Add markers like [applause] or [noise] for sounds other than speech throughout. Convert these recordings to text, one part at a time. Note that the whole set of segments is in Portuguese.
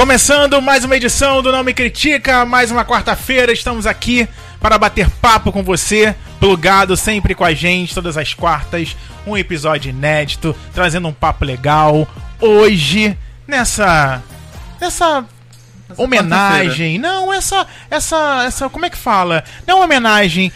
Começando mais uma edição do Não Me Critica, mais uma quarta-feira, estamos aqui para bater papo com você, plugado sempre com a gente, todas as quartas, um episódio inédito, trazendo um papo legal. Hoje, nessa. nessa. homenagem. Não, essa. essa. essa. como é que fala? Não homenagem.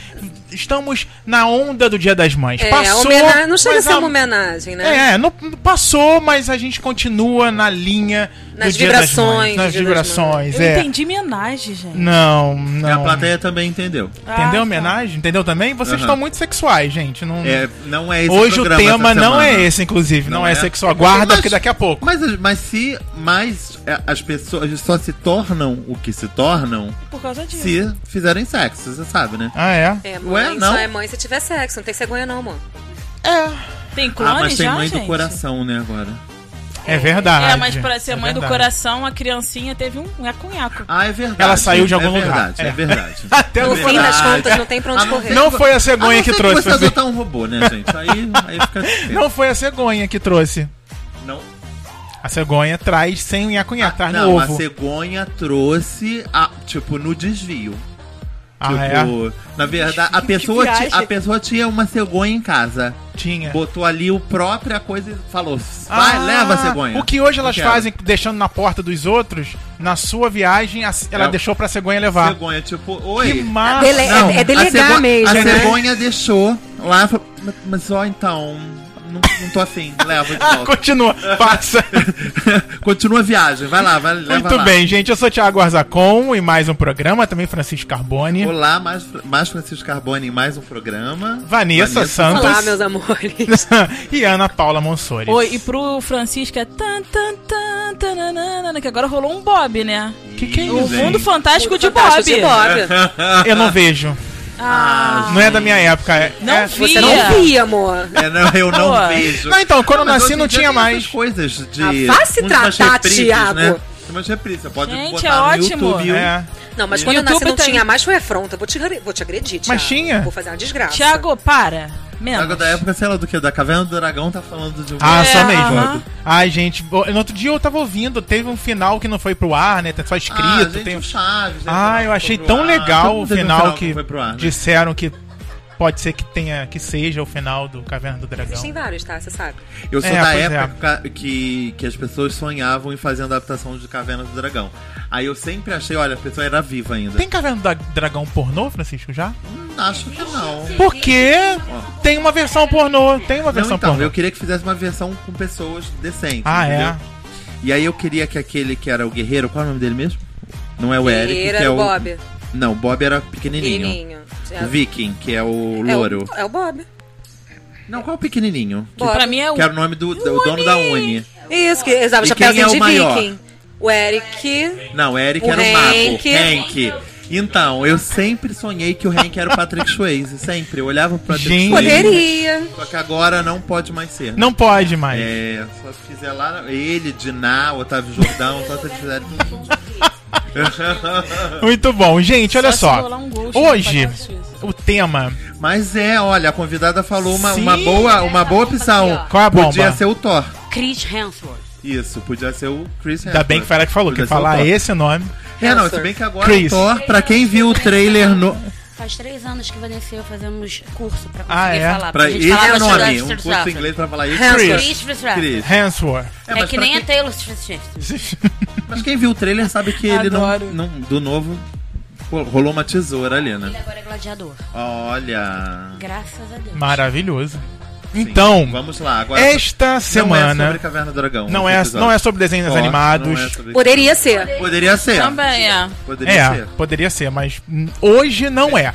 Estamos na onda do Dia das Mães. É, passou. não chega a ser uma homenagem, né? É, não, passou, mas a gente continua na linha Nas vibrações nas vibrações, Eu é. entendi homenagem, gente. Não, E não. a plateia também entendeu. Entendeu Ah, a tá. homenagem? Entendeu também? Vocês estão muito sexuais, gente. Não... É, não é esse Hoje o tema não é esse, inclusive. Não, Não é, é? sexual. Guarda, Mas- porque daqui a pouco. Mas, mas se mais é, as pessoas só se tornam o que se tornam Por causa disso. se fizerem sexo, você sabe, né? Ah, é? É, Ué, mãe não? só é mãe se tiver sexo, não tem cegonha não, amor. É. Tem clone ah, mas tem já, mãe gente? do coração, né, agora. É verdade. É, mas pra ser É mãe do verdade. coração, a criancinha teve um nhaco-nhaco. Ah, é verdade. Ela saiu de algum é lugar. Verdade, É. é. verdade. [laughs] Até É no No fim das contas, não tem pra onde não correr. Não foi a cegonha não que ser trouxe. você adotar um robô, né, gente? Aí, aí fica difícil. [laughs] Não foi a cegonha que trouxe. Não. A cegonha traz sem o nhaco-nhaco, traz no não, a ovo. cegonha trouxe, a, tipo, no desvio. Ah, tipo, é? na verdade, a [laughs] pessoa, ti- a pessoa tinha uma cegonha em casa. Tinha. Botou ali o própria coisa e falou: vai, Ah, leva a cegonha. O que hoje elas fazem deixando na porta dos outros, na sua viagem, a- ela É. deixou pra cegonha levar. Cegonha, tipo, oi. Que massa! Dele- Não, é, é delegar a mesmo, A né? cegonha deixou lá, falou, "Mas- mas ó, então, não, não tô afim, leva de Ah, volta. continua, passa. [laughs] Continua a viagem, vai lá, vai, leva Muito lá. bem, gente. Eu sou Thiago Arzacon e mais um programa, também Francisco Carbone. Olá, mais, mais Francisco Carbone em mais um programa. Vanessa Santos. Olá, meus amores. [laughs] e Ana Paula Monsores. Oi, e pro Francisco é tan, tan, tan, tananana, que agora rolou um Bob, né? Que que é O isso? mundo fantástico de Fantástico Bob. de Bob. Eu não vejo. Ah, Não é da minha época. É, Não é- vi. Você não via, amor. É, não, eu não Pô. vejo. Não, então, quando eu nasci não tinha mais. coisas de. Ah, vá se tratar, reprises, Thiago. Né? Tem umas reprises, você pode Gente, botar é no ótimo. YouTube. É. Não, mas quando eu YouTube nasci não tem. tinha mais, foi afronta. Vou te, vou te agredir, Thiago. Mas tinha. Vou fazer uma desgraça. Thiago, para. Menos. Agora da época, sei lá do que, da Caverna do Dragão tá falando de um. Ah, É, só mesmo. aham. Ai, gente, no outro dia eu tava ouvindo, teve um final que não foi pro ar, né? Tá só escrito. ah, gente, tem... o Chaves. né, Ah, que eu achei tão ar. legal o um final que pro ar, né? disseram que pode ser que tenha que seja o final do Caverna do Dragão. Existem vários, tá? Você sabe. Eu sou É, da é. época que, que as pessoas sonhavam em fazer a adaptação de Caverna do Dragão. Aí eu sempre achei, olha, a pessoa era viva ainda. Tem Caverna do Dragão pornô, Francisco, já? Hum, Acho que não. Porque tem uma versão pornô, tem uma Não, versão então, pornô. eu queria que fizesse uma versão com pessoas decentes. Ah, entendeu? é? E aí eu queria que aquele que era o guerreiro, qual é o nome dele mesmo? Não é o Eric, Guerreiro que é era o. o Bob. Não, o Bob era pequenininho. Pequenininho. O Viking, que é o É o- louro. É o Bob. Não, qual é o pequenininho? Que. Pra mim é o. que era o nome do, do dono da Uni. Isso, que exato, E chapéuzinho é o de maior? viking. O Eric. Não, o Eric O era o mago. Hank. Hank. Então, eu sempre sonhei que o Hank era o Patrick Swayze. Sempre. Eu olhava pro Patrick Gente. Swayze. Poderia. Só que agora não pode mais ser. Não pode mais. É, só se fizer lá ele, Diná, Otávio Jordão, só se tudo. [laughs] Muito bom. Gente, olha só. rolar um ghost Hoje, o tema. Mas é, olha, a convidada falou uma, Sim. uma, boa, uma boa opção. Qual é a bomba? Podia ser o Thor. Chris Hemsworth. Isso, podia ser o Chris Ainda bem que foi ela que falou, que Podia o falar esse nome. É, não, se Hemsworth. bem que agora Chris. o Thor, pra quem viu o trailer no... Faz três anos que Vanessa e eu fazemos curso pra Ah, conseguir é? falar. Pra, a gente esse é o nome, Chris um curso em inglês pra falar isso. Chris Hemsworth. Chris. Hansworth. É, mas que nem quem- a Taylor Swift. [laughs] Mas quem viu o trailer sabe que ele não, não... Do novo, rolou uma tesoura ali, Ele né? agora é gladiador. Olha... Graças a Deus. Maravilhoso. Sim, Então, Vamos lá, agora... esta Não é semana sobre Caverna do Dragão. não é, episódio. não é sobre desenhos Thor, animados. não é sobre- Poderia ser. Poderia ser. Também é. Poderia É, ser. poderia ser, mas hoje não é.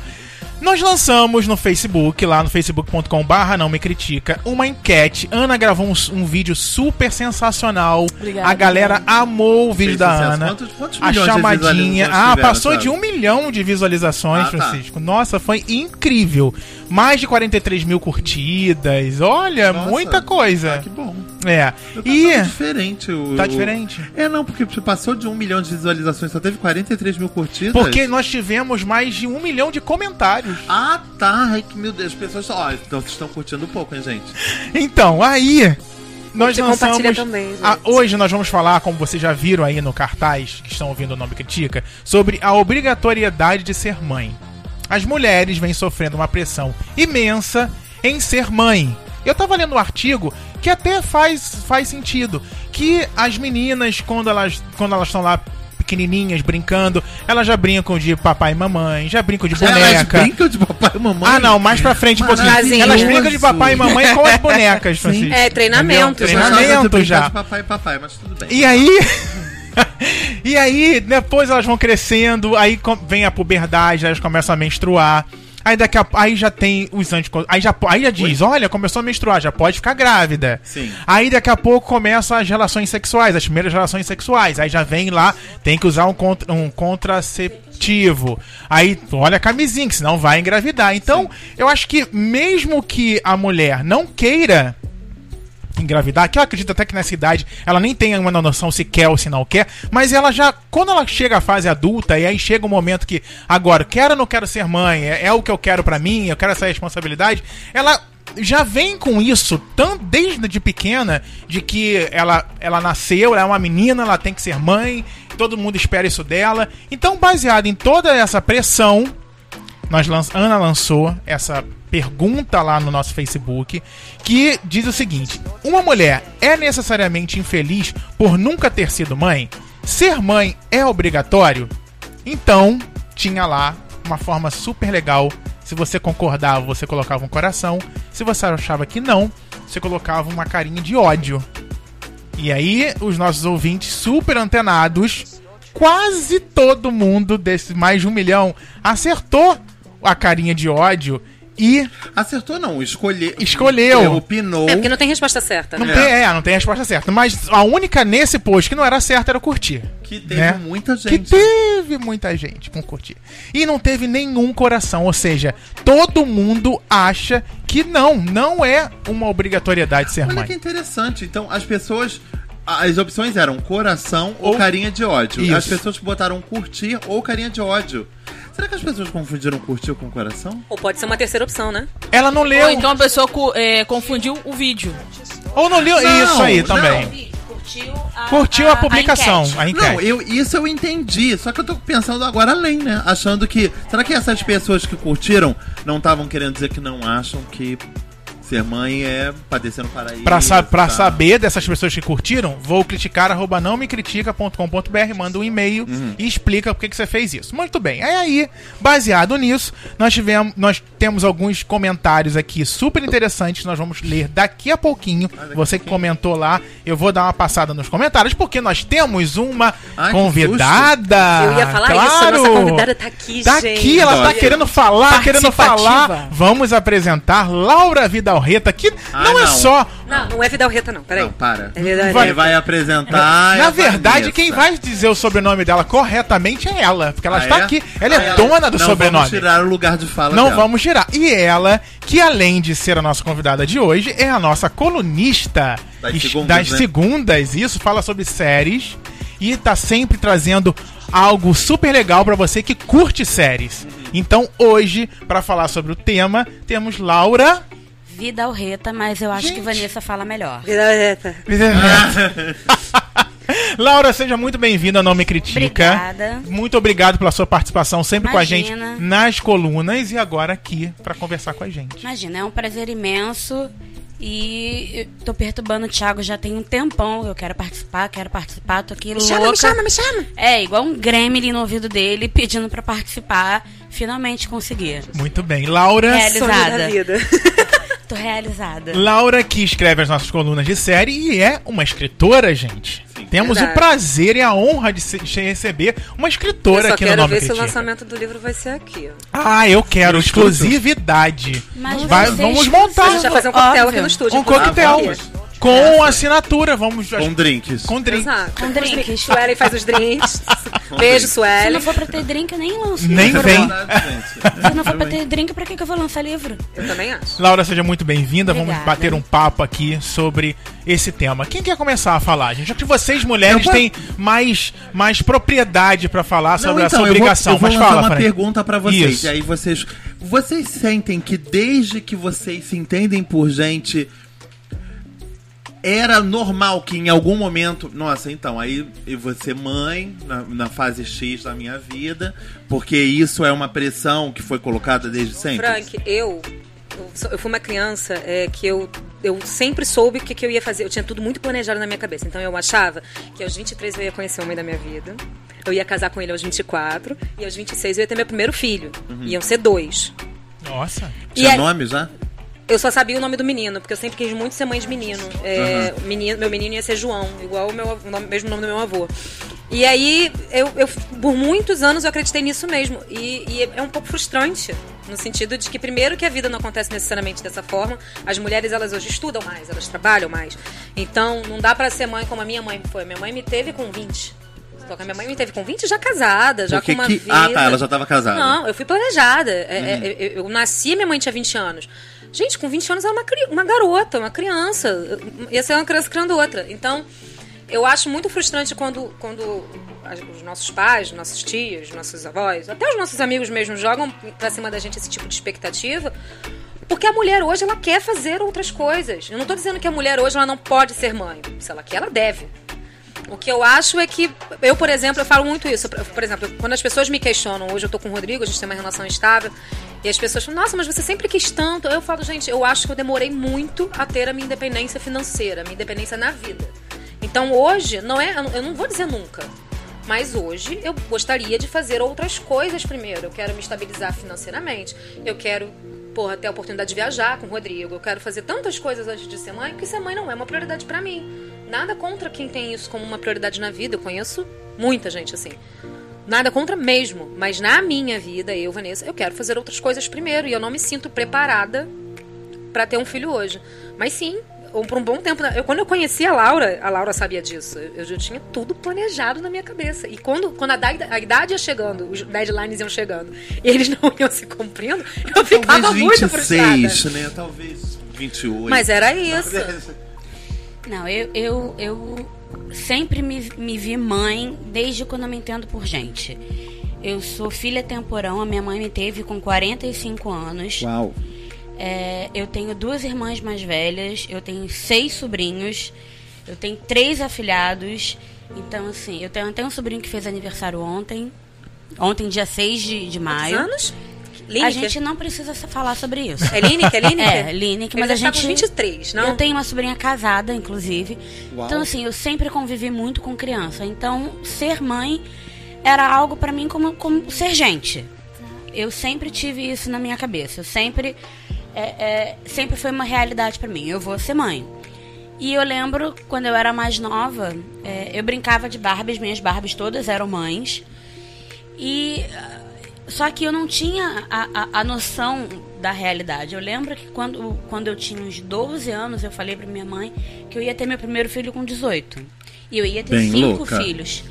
Nós lançamos no Facebook, lá no facebook.com barra não me critica, uma enquete. Ana gravou um, um vídeo super sensacional. Obrigada, a galera amou o vídeo Fez da sucesso. Ana. Quantos, quantos A milhões de chamadinha. visualizações Ah, tiveram, passou sabe? de um milhão de visualizações, Ah, tá. Francisco. Nossa, foi incrível. Mais de 43 mil curtidas. Olha, Nossa. muita coisa. Ah, que bom. É. Tá E. tão diferente o... Tá o- diferente. É, não, porque passou de um milhão de visualizações, só teve 43 mil curtidas. Porque nós tivemos mais de um milhão de comentários. Ah, tá. Ai, que meu Deus. As pessoas só... Ó, então vocês estão curtindo um pouco, hein, gente? Então, aí nós Você lançamos. também, a- hoje nós vamos falar, como vocês já viram aí no cartaz, que estão ouvindo o nome Critica, sobre a obrigatoriedade de ser mãe. As mulheres vêm sofrendo uma pressão imensa em ser mãe. Eu tava lendo um artigo que até faz, faz sentido. Que as meninas, quando elas quando elas estão lá pequenininhas, brincando, elas já brincam de papai e mamãe, já brincam de Elas boneca. brincam de papai e mamãe. Ah, não, mais pra frente um pouquinho. Maravilhoso. Elas brincam de papai e mamãe com as bonecas, Francisco. É, treinamento, Treinamento já. de papai e papai, mas tudo bem. E aí. [laughs] e aí, depois elas vão crescendo, aí vem a puberdade, elas começam a menstruar. Aí daqui a aí já tem os anticon... aí já aí já diz, olha, começou a menstruar, já pode ficar grávida. Sim. Aí daqui a pouco começam as relações sexuais, as primeiras relações sexuais. Aí já vem lá, tem que usar um, contra, um contraceptivo. Aí olha a camisinha, que senão vai engravidar. Então, eu acho que mesmo que a mulher não queira engravidar, que eu acredito até que nessa idade ela nem tem uma noção se quer ou se não quer, mas ela já, quando ela chega à fase adulta, e aí chega um momento que, agora, quero ou não quero ser mãe, é, é o que eu quero pra mim, eu quero essa responsabilidade, ela já vem com isso, tão, desde de pequena, de que ela, ela nasceu, ela é uma menina, ela tem que ser mãe, todo mundo espera isso dela. Então, baseado em toda essa pressão, nós Ana lançou essa pergunta lá no nosso Facebook que diz o seguinte: Uma mulher é necessariamente infeliz por nunca ter sido mãe? Ser mãe é obrigatório? Então, tinha lá uma forma super legal. Se você concordava, você colocava um coração. Se você achava que não, você colocava uma carinha de ódio. E aí, os nossos ouvintes super antenados, quase todo mundo desses mais de um milhão acertou a carinha de ódio e Acertou não, escolhe... Escolheu. Opinou. É porque não tem resposta certa, não né? tem, é, não tem resposta certa. Mas a única nesse post que não era certa era curtir. Que teve né? muita Que gente. teve muita gente com curtir. E não teve nenhum coração. Ou seja, todo mundo acha que não, não é uma obrigatoriedade ser Olha mãe. que interessante. Então, as pessoas... As opções eram coração ou, Ou- carinha de ódio. Isso. As pessoas botaram curtir ou carinha de ódio. Será que as pessoas confundiram curtir com coração? Ou pode ser uma terceira opção, né? Ela não leu. Ou então a pessoa é, confundiu o vídeo. Ou não leu. Não, Isso aí não. também. Curtiu a, Curtiu a, publicação, enquete. a enquete. Não, eu, isso eu entendi. Só que eu tô pensando agora além, né? Achando que. Será que essas pessoas que curtiram não estavam querendo dizer que não acham que ser mãe é padecer no paraíso? Pra, sa pra tá? saber dessas pessoas que curtiram, vou criticar arroba não me critica.com.br, manda um e-mail Uhum. e explica por que você fez isso. Muito bem. Aí, aí, baseado nisso, nós tivemos, nós temos alguns comentários aqui super interessantes, nós vamos ler daqui a pouquinho. Você que pouquinho. comentou lá, eu vou dar uma passada nos comentários, porque nós temos uma Ai, convidada. Eu ia falar claro. isso, a nossa convidada tá aqui, Tá gente. aqui, ela tá querendo falar, querendo falar. Vamos apresentar Laura Vidalreta, que Ah, não, é não. só Não, não é Vidal Reta, não. Peraí. Não, para. É Vidal Vai- Quem vai apresentar. Na a verdade, Vanessa. quem vai dizer o sobrenome dela corretamente é ela, porque ela Ah, está é? aqui. Ela é Ah, dona do não sobrenome. Vamos tirar o lugar de fala Não dela. vamos tirar. E ela, que além de ser a nossa convidada de hoje, é a nossa colunista Das es- segundas, das né? segundas, isso, fala sobre séries e tá sempre trazendo algo super legal pra você que curte séries. Então, hoje, pra falar sobre o tema, temos Laura. Vida ao reta, mas eu acho Gente. que Vanessa fala melhor. Vidal Reta. [laughs] Laura, seja muito bem-vinda ao Não Me Critica. Obrigada. Muito obrigado pela sua participação sempre com a gente Imagina. nas colunas e agora aqui pra conversar com a gente. Imagina, é um prazer imenso. E eu tô perturbando o Thiago já tem um tempão. Eu quero participar, quero participar, tô aqui Me louca. chama, me chama, me chama. É, igual um gremlin no ouvido dele pedindo pra participar. Finalmente consegui. Muito bem. Laura. Realizada. Sonho da vida. [laughs] Tô realizada. Laura que escreve as nossas colunas de série e é uma escritora, gente. Temos Verdade. o prazer e a honra de, se- de receber uma Eu escritora aqui no quero Nome ver se o Critica. lançamento do livro vai ser aqui. Ah, eu quero exclusividade. Mas Vai- vamos montar. A gente vai fazer um coquetel aqui no estúdio. Um coquetel. Com assinatura, vamos. Com drinks. Com drink. Exato. Com drinks. Suelen faz os drinks. [laughs] Beijo, Se Suelen. não for pra ter drink, eu nem lanço Nem livro. vem. Verdade, gente. Se não for pra ter drink, pra que, que eu vou lançar livro? Eu também acho. Laura, seja muito bem-vinda. Vamos bater um papo aqui sobre esse tema. Quem quer começar a falar, gente? Já que vocês, mulheres, vou- têm mais, mais propriedade pra falar sobre Não, essa então, eu vou- obrigação. Eu vou, Mas fala, uma Fran. pergunta pra vocês. Isso. E aí vocês. Vocês sentem que desde que vocês se entendem por gente. Era normal que em algum momento. Nossa, então, aí eu vou ser mãe na, na fase X da minha vida, porque isso é uma pressão que foi colocada desde sempre. Frank, eu, eu, fui uma criança é, que eu, eu sempre soube o que, que eu ia fazer. Eu tinha tudo muito planejado na minha cabeça. Então eu achava que aos 23 eu ia conhecer o homem da minha vida. Eu ia casar com ele aos 24. E aos 26 eu ia ter meu primeiro filho. Iam ser dois. Nossa. E Tinha nome já? Eu só sabia o nome do menino, porque eu sempre quis muito ser mãe de menino. É, o menino meu menino ia ser João, igual o meu, o nome- mesmo nome do meu avô. E aí, eu, eu, por muitos anos, eu acreditei nisso mesmo. E, e é um pouco frustrante, no sentido de que, primeiro, que a vida não acontece necessariamente dessa forma. As mulheres, elas hoje estudam mais, elas trabalham mais. Então, não dá pra ser mãe como a minha mãe foi. Minha mãe me teve com 20. Só que a minha mãe me teve com 20 já casada, já Porque com uma que- vida... Ah, tá, ela já tava casada. Não, eu fui planejada. É, é, eu, eu nasci, minha mãe tinha 20 anos. Gente, com 20 anos era uma, uma garota, uma criança. Ia ser uma criança criando outra. Então, eu acho muito frustrante quando, quando os nossos pais, nossos tios, nossos avós, até os nossos amigos mesmo jogam pra cima da gente esse tipo de expectativa. Porque a mulher hoje, ela quer fazer outras coisas. Eu não tô dizendo que a mulher hoje ela não pode ser mãe. Se ela quer, ela deve. O que eu acho é que, eu, por exemplo, eu falo muito isso. Por exemplo, quando as pessoas me questionam, hoje eu tô com o Rodrigo, a gente tem uma relação estável, e as pessoas falam, nossa, mas você sempre quis tanto. Eu falo, gente, eu acho que eu demorei muito a ter a minha independência financeira, a minha independência na vida. Então hoje, não é, eu não vou dizer nunca, mas hoje eu gostaria de fazer outras coisas primeiro. Eu quero me estabilizar financeiramente, eu quero porra, ter a oportunidade de viajar com o Rodrigo. Eu quero fazer tantas coisas antes de ser mãe, porque ser mãe não é uma prioridade pra mim. Nada contra quem tem isso como uma prioridade na vida. Eu conheço muita gente assim. Nada contra mesmo. Mas na minha vida, eu, Vanessa, eu quero fazer outras coisas primeiro. E eu não me sinto preparada pra ter um filho hoje. Mas sim, ou por um bom tempo. Eu, quando eu conheci a Laura, a Laura sabia disso. Eu já tinha tudo planejado na minha cabeça. E quando, quando a, da- a idade ia chegando, os deadlines iam chegando, e eles [laughs] não iam se cumprindo, eu ficava Talvez muito frustrada. 26, né? Talvez 28. Mas era isso. Não, eu, eu, eu sempre me, me vi mãe desde quando eu me entendo por gente. Eu sou filha temporão, a minha mãe me teve com 45 anos. Uau. É, eu tenho duas irmãs mais velhas, eu tenho seis sobrinhos, eu tenho três afilhados. Então, assim, eu tenho até um sobrinho que fez aniversário ontem. Ontem, dia 6 de, de maio. Quantos anos? A Lineker? gente não precisa falar sobre isso. É Lineker? É Lineker? [laughs] É, Lineker, mas a gente. com 23, não? Eu tenho uma sobrinha casada, inclusive. Uau. Então, assim, eu sempre convivi muito com criança. Então, ser mãe era algo pra mim como, como ser gente. Eu sempre tive isso na minha cabeça. Eu sempre. é, é, sempre foi uma realidade pra mim. Eu vou ser mãe. E eu lembro, quando eu era mais nova, é, eu brincava de Barbies, minhas Barbies todas eram mães. E só que eu não tinha a, a, a noção da realidade. Eu lembro que quando, quando eu tinha uns 12 anos, eu falei pra minha mãe que eu ia ter meu primeiro filho com 18. E eu ia ter Bem cinco louca. filhos.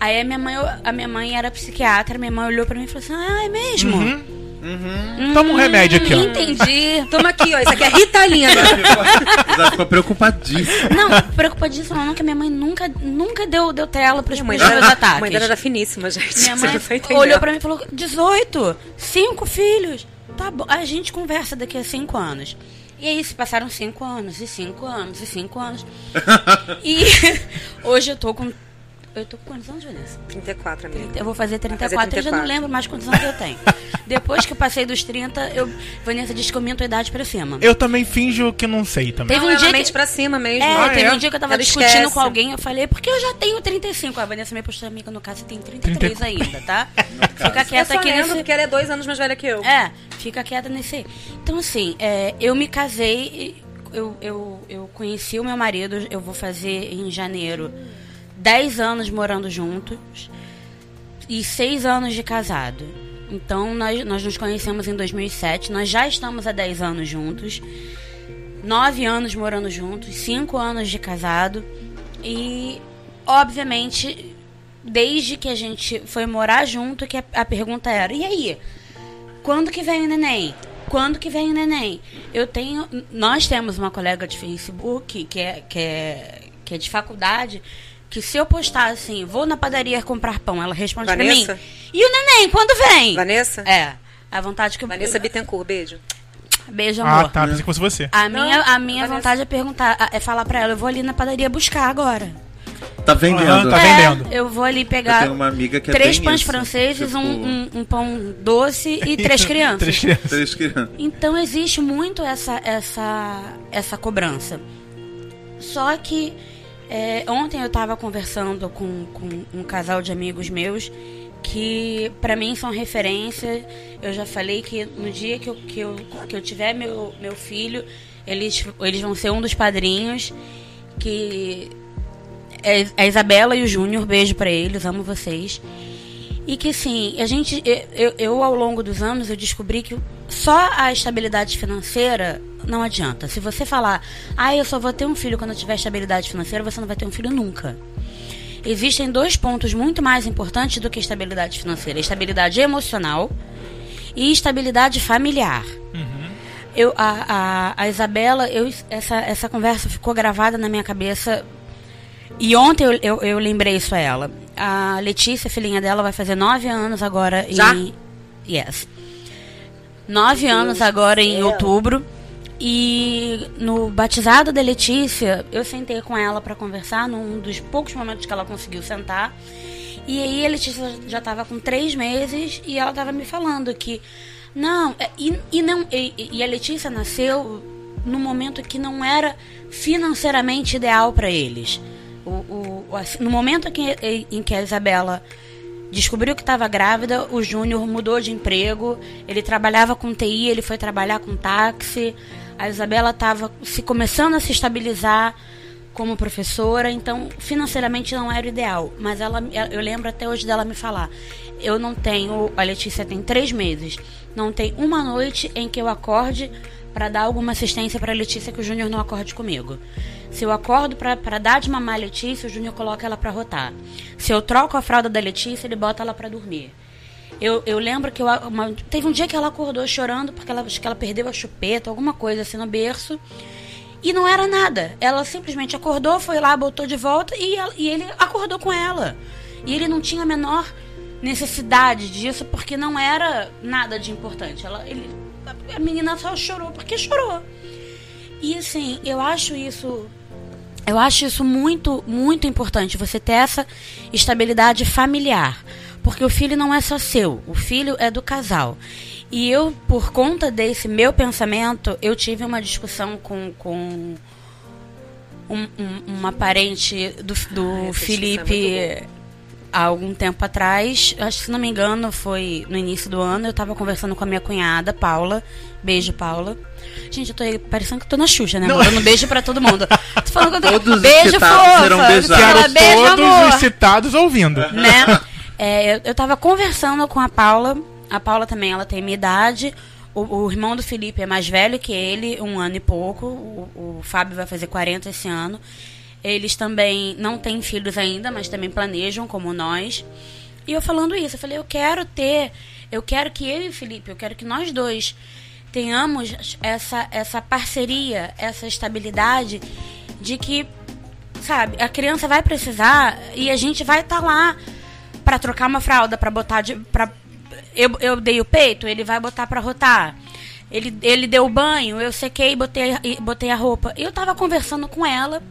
Aí a minha mãe, a minha mãe era psiquiatra, minha mãe olhou pra mim e falou assim: "Ah, é mesmo?" Hum, Toma um remédio aqui, ó. Entendi. Toma aqui, ó. Isso aqui é Ritalina. Ela [laughs] ficou preocupadíssima. Não, preocupadíssima não, que minha mãe nunca, nunca deu, deu tela pros A mãe pros dela, meus a ataques. mãe dela era finíssima, gente. Minha mãe olhou pra mim e falou: 18, cinco filhos. Tá bom, a gente conversa daqui a cinco anos. E aí se passaram cinco anos, e cinco anos, e cinco anos. [laughs] e [laughs] hoje eu tô com. Eu tô com quantos anos, Vanessa? 34, amiga. Eu vou fazer 34, Vai fazer eu já não 34. lembro mais quantos anos eu tenho. [laughs] Depois que eu passei dos 30, eu, Vanessa disse que eu minto a idade pra cima. Eu também finjo que não sei também. Teve um dia que- pra cima mesmo. É, Ah, teve é? um dia que eu tava Ela discutindo esquece. com alguém, eu falei, porque eu já tenho 35. A Vanessa me postou, amiga, no caso você tem 33 ainda, tá? [laughs] Fica Eu quieta só aqui nesse... porque ela é dois anos mais velha que eu. É, fica quieta nesse aí. Então, assim, é, eu me casei, eu, eu, eu conheci o meu marido, eu vou fazer em janeiro 10 anos morando juntos e 6 anos de casado. Então, nós, nós nos conhecemos em 2007, nós já estamos há 10 anos juntos, 9 anos morando juntos, 5 anos de casado e, obviamente, desde que a gente foi morar junto, que a, a pergunta era, e aí? Quando que vem o neném? Quando que vem o neném? Eu tenho. Nós temos uma colega de Facebook que é, que é, que é de faculdade. Que se eu postar assim, vou na padaria comprar pão, ela responde Vanessa? pra mim. E o neném, quando vem? Vanessa? É. A vontade que eu. Vanessa Bittencourt, beijo. Beijo, Ah, amor. tá. Pensei que fosse você. A Não, minha, a minha Vanessa. vontade é perguntar, é falar pra ela, eu vou ali na padaria buscar agora. Tá vendendo. Aham, tá é, vendendo. eu vou ali Eu pegar tenho uma amiga que é três pães isso, franceses, tipo, um, um- um pão doce e três [laughs] crianças. Três crianças. Três crianças. Então existe muito essa, essa, essa cobrança. Só que é, ontem eu estava conversando com, com um casal de amigos meus que para mim são referência. Eu já falei que no dia que eu, que eu, que eu tiver meu, meu filho, eles, eles vão ser um dos padrinhos. Que é a Isabela e o Júnior, beijo pra eles, amo vocês. E que sim, a gente, eu, eu ao longo dos anos eu descobri que só a estabilidade financeira não adianta. Se você falar, ah, eu só vou ter um filho quando eu tiver estabilidade financeira, você não vai ter um filho nunca. Existem dois pontos muito mais importantes do que estabilidade financeira: estabilidade emocional e estabilidade familiar. Eu, a, a, a Isabela, eu, essa, essa conversa ficou gravada na minha cabeça e ontem eu, eu, eu lembrei isso a ela. A Letícia, filhinha dela, vai fazer nove anos agora Já? em. Yes. Nove anos agora em outubro. E no batizado da Letícia, eu sentei com ela para conversar, num dos poucos momentos que ela conseguiu sentar. E aí a Letícia já estava com três meses e ela estava me falando que. Não, é, e, e não e, e a Letícia nasceu no momento que não era financeiramente ideal para eles. O, o, no momento em que, em que a Isabela descobriu que estava grávida, o Júnior mudou de emprego, ele trabalhava com TI, ele foi trabalhar com táxi, a Isabela estava se começando a se estabilizar como professora, então financeiramente não era o ideal, mas ela, eu lembro até hoje dela me falar, eu não tenho, a Letícia tem três meses, não tem uma noite em que eu acorde para dar alguma assistência para Letícia que o Júnior não acorde comigo. Se eu acordo para dar de mamar a Letícia, o Júnior coloca ela para rotar. Se eu troco a fralda da Letícia, ele bota ela para dormir. Eu, eu lembro que eu, uma- teve um dia que ela acordou chorando porque ela, que ela perdeu a chupeta, alguma coisa assim no berço. E não era nada. Ela simplesmente acordou, foi lá, botou de volta e, ela- e ele acordou com ela. E ele não tinha a menor necessidade disso porque não era nada de importante. Ela, ele, a menina só chorou porque chorou. E assim, eu acho isso. Eu acho isso muito, muito importante, você ter essa estabilidade familiar. Porque o filho não é só seu, o filho é do casal. E eu, por conta desse meu pensamento, eu tive uma discussão com, com um- um- uma parente do, do Ah, é Felipe há algum tempo atrás. Acho que, se não me engano, foi no início do ano. Eu tava conversando com a minha cunhada, Paula. Beijo, Paula. Gente, eu tô aí parecendo que eu tô na Xuxa, né? Mandando beijo pra todo mundo. Tô falando que eu tô... Todos os beijo, citados fofa. serão beijados. Fala, Quero beijo, todos amor os citados ouvindo. né? É, eu, eu tava conversando com a Paula. A Paula também, ela tem minha idade. O, o irmão do Felipe é mais velho que ele, um ano e pouco. O, o Fábio vai fazer 40 esse ano. Eles também não têm filhos ainda, mas também planejam, como nós. E eu falando isso, eu falei, eu quero ter, eu quero que eu e o Felipe, eu quero que nós dois tenhamos essa, essa parceria, essa estabilidade de que sabe, a criança vai precisar e a gente vai estar lá pra trocar uma fralda, pra botar de para eu, eu dei o peito, ele vai botar pra rotar. Ele, ele deu o banho, eu sequei, botei, e botei a roupa. Eu tava conversando com ela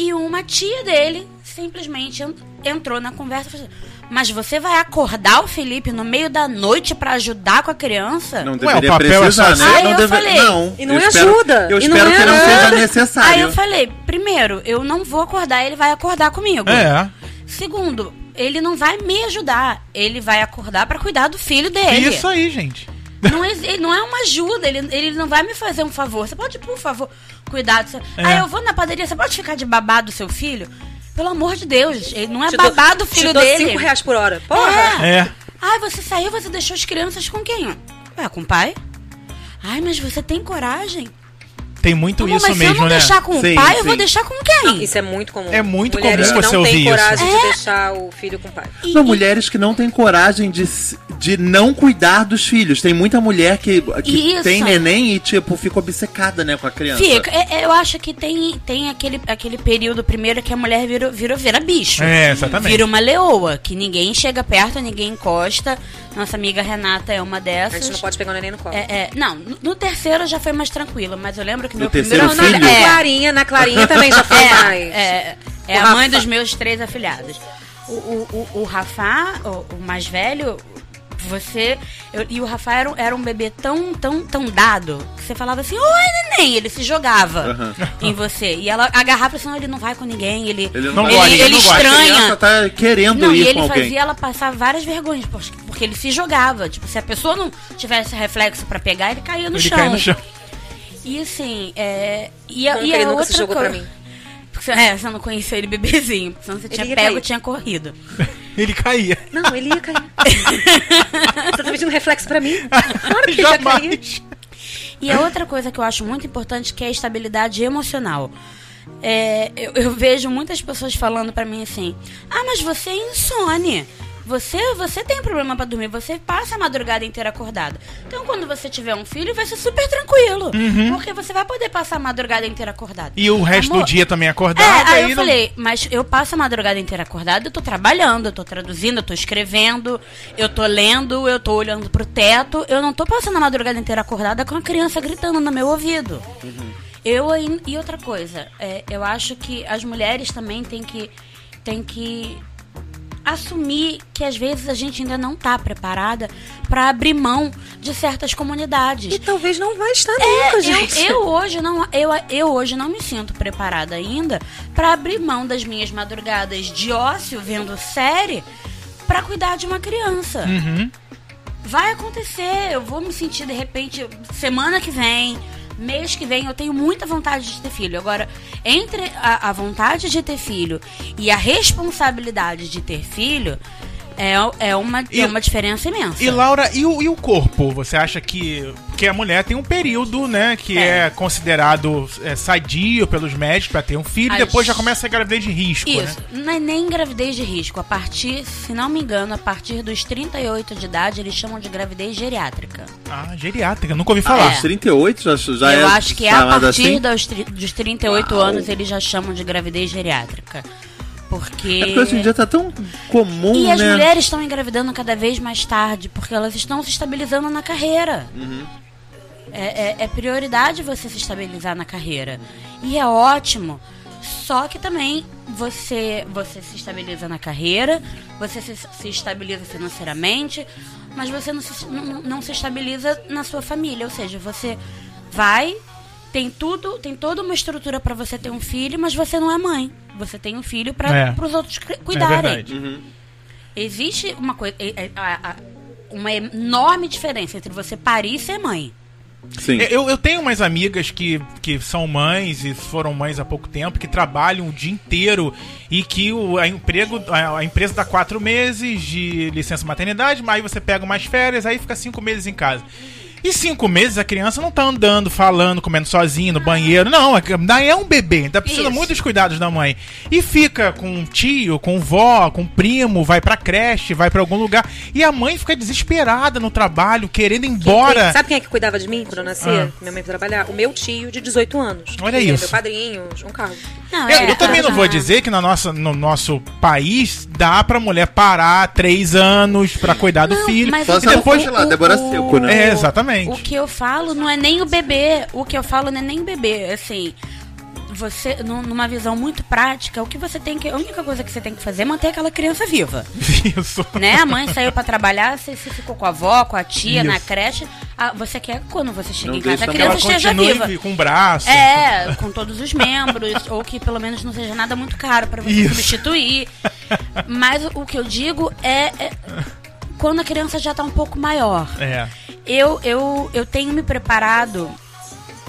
e uma tia dele simplesmente en- entrou na conversa e falou assim, mas você vai acordar o Felipe no meio da noite pra ajudar com a criança? Não Ué, deveria o papel é precisar, só né? seu? não Aí eu deve- falei, não. e não eu me espero- ajuda, Eu e não espero me que não seja Aí necessário. eu falei, primeiro, eu não vou acordar, ele vai acordar comigo. É. Segundo, ele não vai me ajudar. Ele vai acordar pra cuidar do filho dele. Isso aí, gente. Não, é, ele não é uma ajuda, ele, ele não vai me fazer um favor. Você pode, por favor, cuidar do seu. É. Ah, eu vou na padaria, você pode ficar de babado do seu filho? Pelo amor de Deus, ele não é Te babado do filho te dou dele. cinco reais por hora. Porra! É. É. Ai, você saiu, você deixou as crianças com quem? Ué, com o pai? Ai, mas você tem coragem? Tem muito Amor, isso mas se eu mesmo, não né? deixar com Sim, o pai, eu vou sim. deixar com quem? Isso é muito comum. É muito Mulheres comum que você não têm isso. coragem de É. deixar o filho com o pai. Não, mulheres que não têm coragem de, de não cuidar dos filhos. Tem muita mulher que, que Isso. tem neném e, tipo, fica obcecada, né, com a criança. Fica, é- é, eu acho que tem, tem aquele, aquele período primeiro que a mulher vira, vira, vira bicho. É, exatamente. Vira uma leoa, que ninguém chega perto, ninguém encosta. Nossa amiga Renata é uma A dessas. gente não pode pegar o neném no colo. É, é, não, no, no terceiro já foi mais tranquila, mas eu lembro que No meu terceiro filho? na é, Clarinha, na Clarinha [laughs] também já foi mais. é, é, é a mãe Rafa. dos meus três afilhados. O, o, o, o Rafa, o, o mais velho, você. eu- e o Rafa era, um- era um bebê tão, tão, tão dado que você falava assim, oi, neném! Ele se jogava Aham. [laughs] em você. E ela agarrava assim, não, ele não vai com ninguém, ele, Ele Não vai- gosta, ele, ele não gosta. A estranha. tá querendo Não, ir e com ele alguém. fazia ela passar várias vergonhas, porque, ele se jogava. Tipo, se a pessoa não tivesse reflexo pra pegar, ele caía no Ele chão. cai no chão. E assim, é. E a, e a se outra jogou pra coisa- mim? Porque, é, você não conhecia ele bebezinho. Senão você tinha pego cair. e tinha corrido. [laughs] Ele caía. Não, ele ia cair. [laughs] Você tá pedindo reflexo pra mim? Claro que ele ia cair. Jamais. E a outra coisa que eu acho muito importante que é a estabilidade emocional. É, eu, eu vejo muitas pessoas falando pra mim assim: Ah, mas você é insone. Você, você tem problema pra dormir, você passa a madrugada inteira acordada. Então, quando você tiver um filho, vai ser super tranquilo. Porque você vai poder passar a madrugada inteira acordada. E o resto Amor, do dia também É, acordado. aí aí eu não- falei, mas eu passo a madrugada inteira acordada, eu tô trabalhando, eu tô traduzindo, eu tô escrevendo, eu tô lendo, eu tô olhando pro teto, eu não tô passando a madrugada inteira acordada com a criança gritando no meu ouvido. Eu aí- e outra coisa, é, eu acho que as mulheres também têm que têm que assumir que às vezes a gente ainda não tá preparada para abrir mão de certas comunidades. E talvez não vai estar É, nunca, eu, gente. eu hoje não eu, eu hoje não me sinto preparada ainda para abrir mão das minhas madrugadas de ócio vendo série para cuidar de uma criança. Uhum. Vai acontecer, eu vou me sentir de repente semana que vem, mês que vem, eu tenho muita vontade de ter filho. Agora, entre a, a vontade de ter filho e a responsabilidade de ter filho, é, é, uma, E- é uma diferença imensa. E Laura, e o, e o corpo? Você acha que, que a mulher tem um período, né, que é, É. considerado é, sadio pelos médicos pra ter um filho, e As- depois já começa a gravidez de risco, né? Isso, não é nem gravidez de risco. A partir, se não me engano, a partir dos 38 de idade, eles chamam de gravidez geriátrica. Ah, geriátrica, nunca ouvi falar. É. 38 já, já Eu é acho que é a partir assim? dos, dos 38 Uau. anos eles já chamam de gravidez geriátrica. Porque. É porque hoje em dia tá tão comum, E né? as mulheres estão engravidando cada vez mais tarde, porque elas estão se estabilizando na carreira. Uhum. É, é- é prioridade você se estabilizar na carreira. E é ótimo. Só que também você, você se estabiliza na carreira, você se, se estabiliza financeiramente, mas você não se, não, não se estabiliza na sua família. Ou seja, você vai, tem tudo, tem toda uma estrutura para você ter um filho, mas você não é mãe. Você tem um filho para É. os outros É cuidarem. verdade. Uhum. Existe uma coisa, é- é- uma enorme diferença entre você parir e ser mãe. Sim. Eu, eu tenho umas amigas que, que são mães e foram mães há pouco tempo, que trabalham o dia inteiro e que o a emprego, a, a empresa dá quatro meses de licença maternidade, mas aí você pega umas férias, aí fica cinco meses em casa. E cinco meses a criança não tá andando, falando, comendo sozinho no banheiro. Não, ainda é um bebê, ainda precisa Isso. muito dos cuidados da mãe. E fica com tio, com vó, com primo, vai pra creche, vai pra algum lugar. E a mãe fica desesperada no trabalho, querendo ir embora. Sabe quem é que cuidava de mim quando eu nasci? Ah. Minha mãe foi trabalhar? O meu tio de 18 anos. Olha é isso. Meu padrinho, João Carlos. Não, Eu, é, eu também não a- vou dizer que na nossa, no nosso país dá pra mulher parar três anos pra cuidar do Não, filho. mas Só e depois. sei lá, Débora Seco, né? É, exatamente. O que eu falo não é nem o bebê. O que eu falo não é nem o bebê. Assim, você, num- numa visão muito prática, o que você tem que. A única coisa que você tem que fazer é manter aquela criança viva. [laughs] Isso. Né? A mãe saiu pra trabalhar, você, você ficou com a avó, com a tia, Isso. na creche. Ah, você quer que quando você chega Não em casa a Que ela criança esteja viva. com o braço. É, com todos os membros, ou que pelo menos não seja nada muito caro para você Isso. substituir. Mas o que eu digo é, é quando a criança já tá um pouco maior. É. Eu, eu, eu tenho me preparado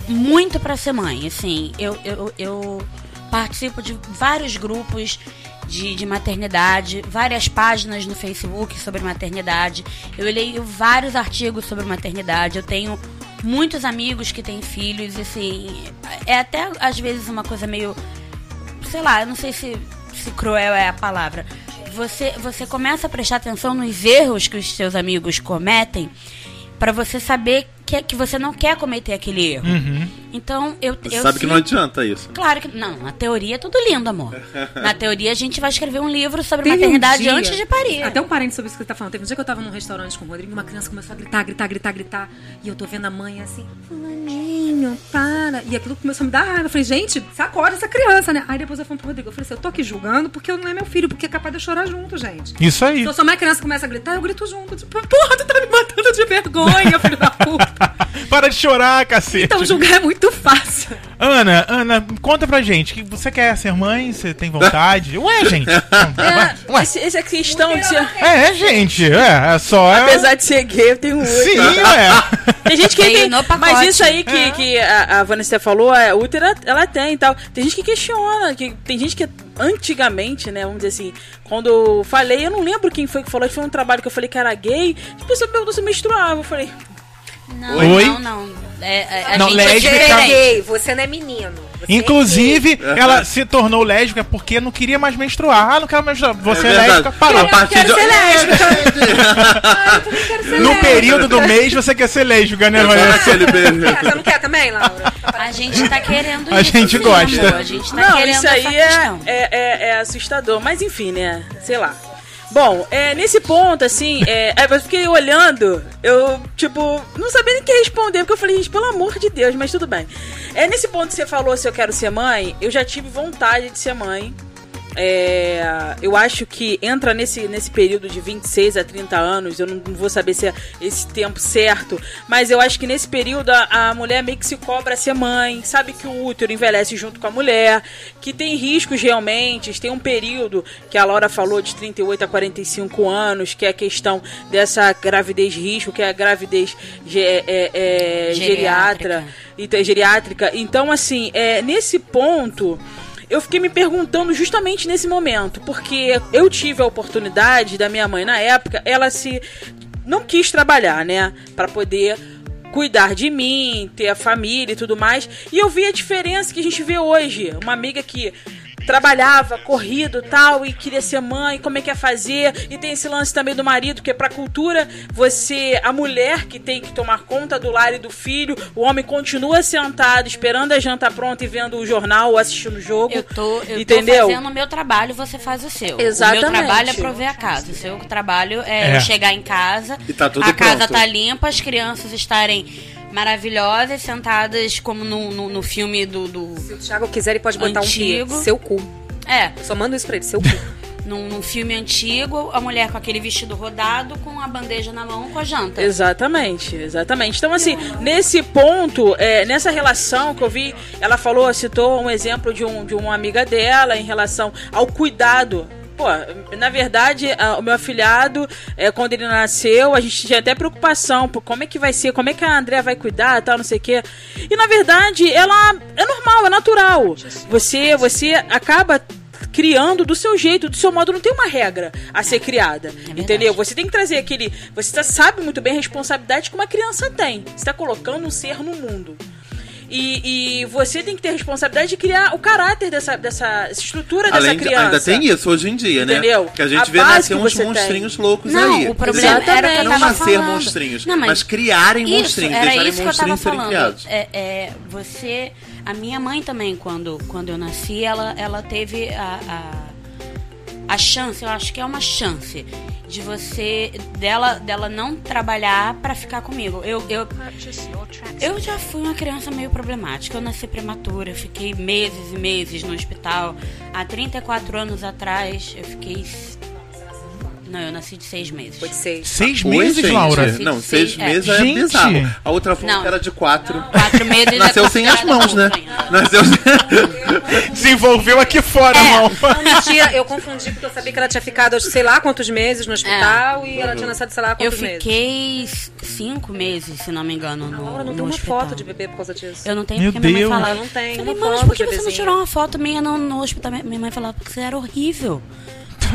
muito para ser mãe. Assim, eu, eu, eu participo de vários grupos de, de maternidade, várias páginas no Facebook sobre maternidade. Eu leio vários artigos sobre maternidade. Eu tenho muitos amigos que têm filhos, e, assim, é até às vezes uma coisa meio, sei lá, eu não sei se, se cruel é a palavra. Você, você começa a prestar atenção nos erros que os seus amigos cometem para você saber que, que você não quer cometer aquele erro. Então, eu, Você eu sabe que não adianta isso. Claro que não, na teoria é tudo lindo, amor. [laughs] Na teoria a gente vai escrever um livro sobre Teve um maternidade dia- antes de parir. Até um parente sobre isso que você tá falando. Teve um dia que eu tava num restaurante com o Rodrigo e uma criança começou a gritar, gritar, gritar, gritar. E eu tô vendo a mãe assim, fulaninho, para. E aquilo começou a me dar raiva. Eu falei, gente, sacode essa criança, né? Aí depois eu falei pro Rodrigo, eu falei assim, eu tô aqui julgando porque não é meu filho, porque é capaz de eu chorar junto, gente. Isso aí. Se eu sou uma criança que começa a gritar, eu grito junto. Tipo, porra, tu tá me matando de vergonha, filho da puta. [laughs] Para de chorar, cacete. Então julgar é muito fácil. Ana, Ana, conta pra gente. que Você quer ser mãe? Você tem vontade? Ué, gente. [laughs] Ué, ué. Esse, essa questão de ser. É, gente. É, é só. é- Apesar de ser gay, eu tenho um útero. Sim, ué. Tem gente que tem. Mas isso aí que, É. que a, a Vanessa falou, a útero ela tem e tal. Tem gente que questiona, que tem gente que antigamente, né, vamos dizer assim, quando eu falei, eu não lembro quem foi que falou, foi um trabalho que eu falei que era gay, a pessoa me perguntou se eu menstruava. Eu falei, Não, Oi? não, não. É, é, a Não, gente lésbica- é gay, você não é menino. Você Inclusive, ela se tornou lésbica porque não queria mais menstruar. Ah, não quero mais menstruar. Você é, verdade. lésbica, parou. A partir de... No período do mês você quer ser lésbica, né, quer, você não quer também, Laura? A gente tá querendo A isso, gente sim, gosta. amor. A gente tá não, querendo isso aí é, é, é, é assustador. Mas enfim, né? Sei lá. Bom, é, nesse ponto, assim, é, é, eu fiquei olhando, eu, tipo, não sabia nem o que responder, porque eu falei, gente, pelo amor de Deus, mas tudo bem. É, nesse ponto que você falou se eu quero ser mãe, eu já tive vontade de ser mãe. É, eu acho que entra nesse, nesse período de 26 a 30 anos, eu não, não vou saber se é esse tempo certo, mas eu acho que nesse período a, a mulher meio que se cobra ser mãe, sabe que o útero envelhece junto com a mulher, que tem riscos realmente, tem um período que a Laura falou de 38 a 45 anos, que é a questão dessa gravidez risco, que é a gravidez ge- é, é, Geriátrica. geriatra, então, geriátrica. Então, assim, é, nesse ponto eu fiquei me perguntando justamente nesse momento, porque eu tive a oportunidade da minha mãe na época, ela se não quis trabalhar, né, Pra poder cuidar de mim, ter a família e tudo mais. E eu vi a diferença que a gente vê hoje, uma amiga que trabalhava corrido tal e queria ser mãe, como é que ia fazer? E tem esse lance também do marido, que é pra cultura, você, a mulher que tem que tomar conta do lar e do filho, o homem continua sentado esperando a janta pronta e vendo o jornal ou assistindo o jogo. Eu tô, eu entendeu? tô fazendo o meu trabalho, você faz o seu. O Exatamente. meu trabalho é prover a casa. O seu trabalho é, É. chegar em casa, E tá tudo a casa pronto. tá limpa, as crianças estarem maravilhosas, sentadas como no, no, no filme do. do- Se o Thiago quiser, ele pode botar Antigo. um pi. Seu cu. é, Eu só mando isso pra ele, seu cu. [laughs] num, num filme antigo, a mulher com aquele vestido rodado, com a bandeja na mão, com a janta. Exatamente, exatamente. Então, assim, nesse ponto, é, nessa relação que eu vi, ela falou, citou um exemplo de, um, de uma amiga dela em relação ao cuidado. Pô, na verdade, a- o meu afilhado, é, quando ele nasceu, a gente tinha até preocupação por como é que vai ser, como é que a Andrea vai cuidar, tal, não sei o quê. E na verdade, ela é normal, é natural. Você, você acaba criando do seu jeito, do seu modo, não tem uma regra a ser criada, verdade. entendeu? Você tem que trazer aquele, você tá- sabe muito bem a responsabilidade que uma criança tem. Você está colocando um ser no mundo. E, e você tem que ter a responsabilidade de criar o caráter dessa, dessa estrutura dessa Além de, criança. ainda tem isso hoje em dia, Entendeu? né? Que a gente A vê nascer uns monstrinhos loucos Não, aí. o problema era que eu Não nascer falando. monstrinhos, Não, mas, criarem Isso, monstrinhos, era deixarem isso que eu tava monstrinhos serem falando. criados. É, é, você, a minha mãe também, quando, quando eu nasci, ela, ela teve a, a, a chance, eu acho que é uma chance de você dela dela não trabalhar pra ficar comigo. Eu, eu eu já fui uma criança meio problemática. Eu nasci prematura, eu fiquei meses e meses no hospital. Há 34 anos atrás, eu fiquei Não, eu nasci de seis meses. Foi de seis. Seis Oi, meses, gente. Laura? Não, seis é. meses é Gente. bizarro. A outra Não. que era de quatro. Quatro meses já Nasceu sem as mãos, né? Nasceu [laughs] Desenvolveu aqui fora, É. irmão. Não, mentira, eu confundi porque eu sabia que ela tinha ficado sei lá quantos meses no hospital e ela tinha nascido sei lá Eu quantos meses. fiquei s- cinco meses, se não me engano, no, Laura, não no tem uma hospital. foto de bebê por causa disso. Eu não tenho Meu porque minha Deus. mãe falava. Eu não tenho Falei, mãe, mas por que você não bebezinho." tirou uma foto minha no, no hospital? Minha mãe falava, porque você era horrível.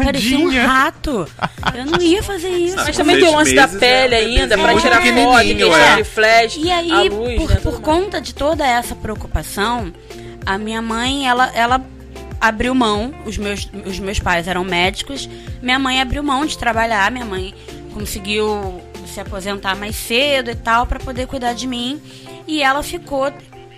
Parecia um rato. Eu não ia fazer [laughs] isso. Mas também tem o lance da pele é, ainda, pra muito tirar foto, questão é. de flash, E aí, a luz, por, né, por conta de toda essa preocupação, a minha mãe, ela, ela abriu mão, os meus, os meus pais eram médicos, minha mãe abriu mão de trabalhar, minha mãe conseguiu se aposentar mais cedo e tal, para poder cuidar de mim, e ela ficou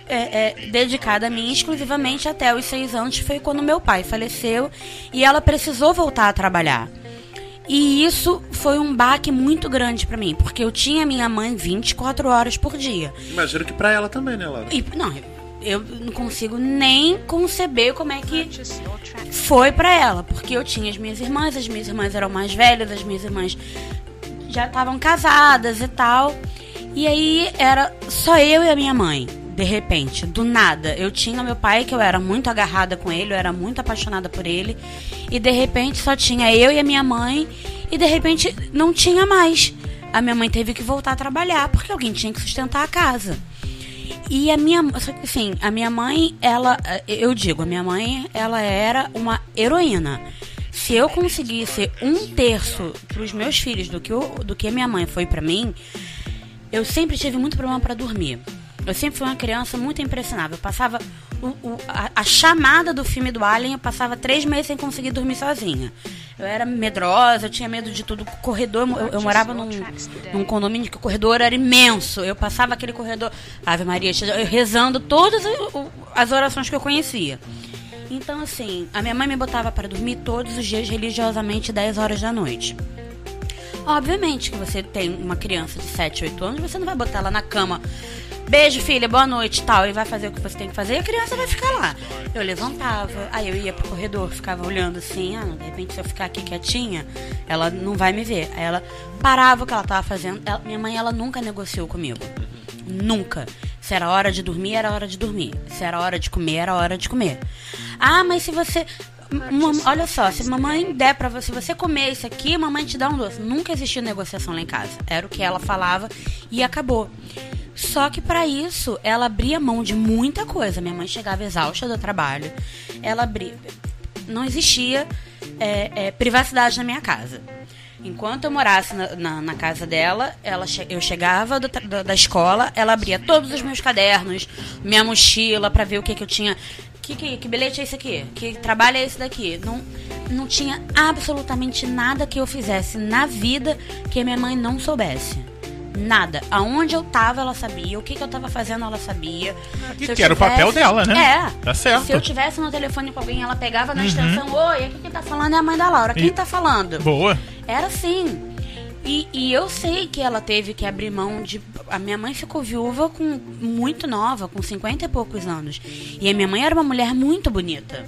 é, é, dedicada a mim exclusivamente até os seis anos, foi quando meu pai faleceu, e ela precisou voltar a trabalhar. E isso foi um baque muito grande pra mim, porque eu tinha minha mãe 24 horas por dia. Imagino que pra ela também, né, Laura? E, não, eu não consigo nem conceber como é que foi pra ela, porque eu tinha as minhas irmãs, as minhas irmãs eram mais velhas, as minhas irmãs já estavam casadas e tal. E aí era só eu e a minha mãe, de repente, do nada. Eu tinha meu pai, que eu era muito agarrada com ele, eu era muito apaixonada por ele, e de repente só tinha eu e a minha mãe, e de repente não tinha mais. A minha mãe teve que voltar a trabalhar, porque alguém tinha que sustentar a casa. E a minha, assim, a minha mãe, ela, eu digo, a minha mãe, ela era uma heroína. Se eu conseguisse um terço para os meus filhos do que, eu, do que a minha mãe foi para mim, eu sempre tive muito problema para dormir. Eu sempre fui uma criança muito impressionável. Eu passava o- o- a, a chamada do filme do Alien, eu passava três meses sem conseguir dormir sozinha. Eu era medrosa, eu tinha medo de tudo. O corredor, eu, eu morava num, num condomínio que o corredor era imenso. Eu passava aquele corredor, Ave Maria, rezando todas as orações que eu conhecia. Então, assim, a minha mãe me botava para dormir todos os dias religiosamente 10 horas da noite. Obviamente que você tem uma criança de 7, 8 anos, você não vai botar ela na cama. Beijo, filha, boa noite tal. E vai fazer o que você tem que fazer e a criança vai ficar lá. Eu levantava, aí eu ia pro corredor, ficava olhando assim, ah, de repente se eu ficar aqui quietinha, ela não vai me ver. Aí ela parava o que ela tava fazendo. Ela- minha mãe, ela nunca negociou comigo. Nunca. Se era hora de dormir, era hora de dormir. Se era hora de comer, era hora de comer. Ah, mas se você. Olha só, se mamãe der pra você, se você comer isso aqui, mamãe te dá um doce. Nunca existiu negociação lá em casa. Era o que ela falava e acabou. Só que pra isso, ela abria mão de muita coisa. Minha mãe chegava exausta do trabalho. Ela abria. Não existia é, é, privacidade na minha casa. Enquanto eu morasse na, na- na casa dela, ela eu chegava do da, da escola, ela abria todos os meus cadernos, minha mochila, pra ver o que, que eu tinha. Que, que, que bilhete é esse aqui? Que trabalho é esse daqui? Não, não tinha absolutamente nada que eu fizesse na vida que minha mãe não soubesse. Nada. Aonde eu tava, ela sabia. O que, que eu tava fazendo, ela sabia. que Se eu que era o papel dela, né? É. Tá certo. Uhum. Se eu tivesse no telefone com alguém, ela pegava na extensão. Oi, aqui quem tá falando é a mãe da Laura. Quem E- tá falando? Boa. Era assim. E, e eu sei que ela teve que abrir mão de. A minha mãe ficou viúva com muito nova, com 50 e poucos anos. E a minha mãe era uma mulher muito bonita.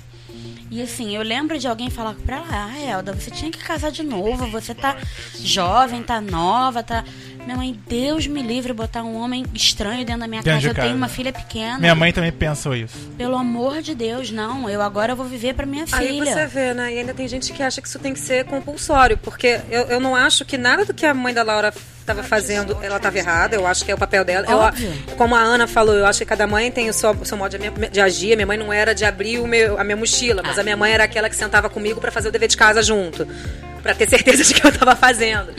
E assim, eu lembro de alguém falar pra ela, ah, Elda, você tinha que casar de novo, você tá jovem, tá nova, tá. Minha mãe, Deus me livre botar um homem estranho dentro da minha Dentro casa. Eu tenho uma filha pequena. Minha mãe também pensou isso. Pelo amor de Deus, não. Eu agora vou viver pra minha Aí filha. você vê, né? E ainda tem gente que acha que isso tem que ser compulsório, porque eu, eu não acho que nada do que a mãe da Laura estava fazendo, ela estava errada. Eu acho que é o papel dela. Eu- como a Ana falou, eu acho que cada mãe tem o seu, o seu modo de, de agir. Minha mãe não era de abrir meu- a minha mochila, mas a minha mãe era aquela que sentava comigo para fazer o dever de casa junto. Pra ter certeza de que eu tava fazendo.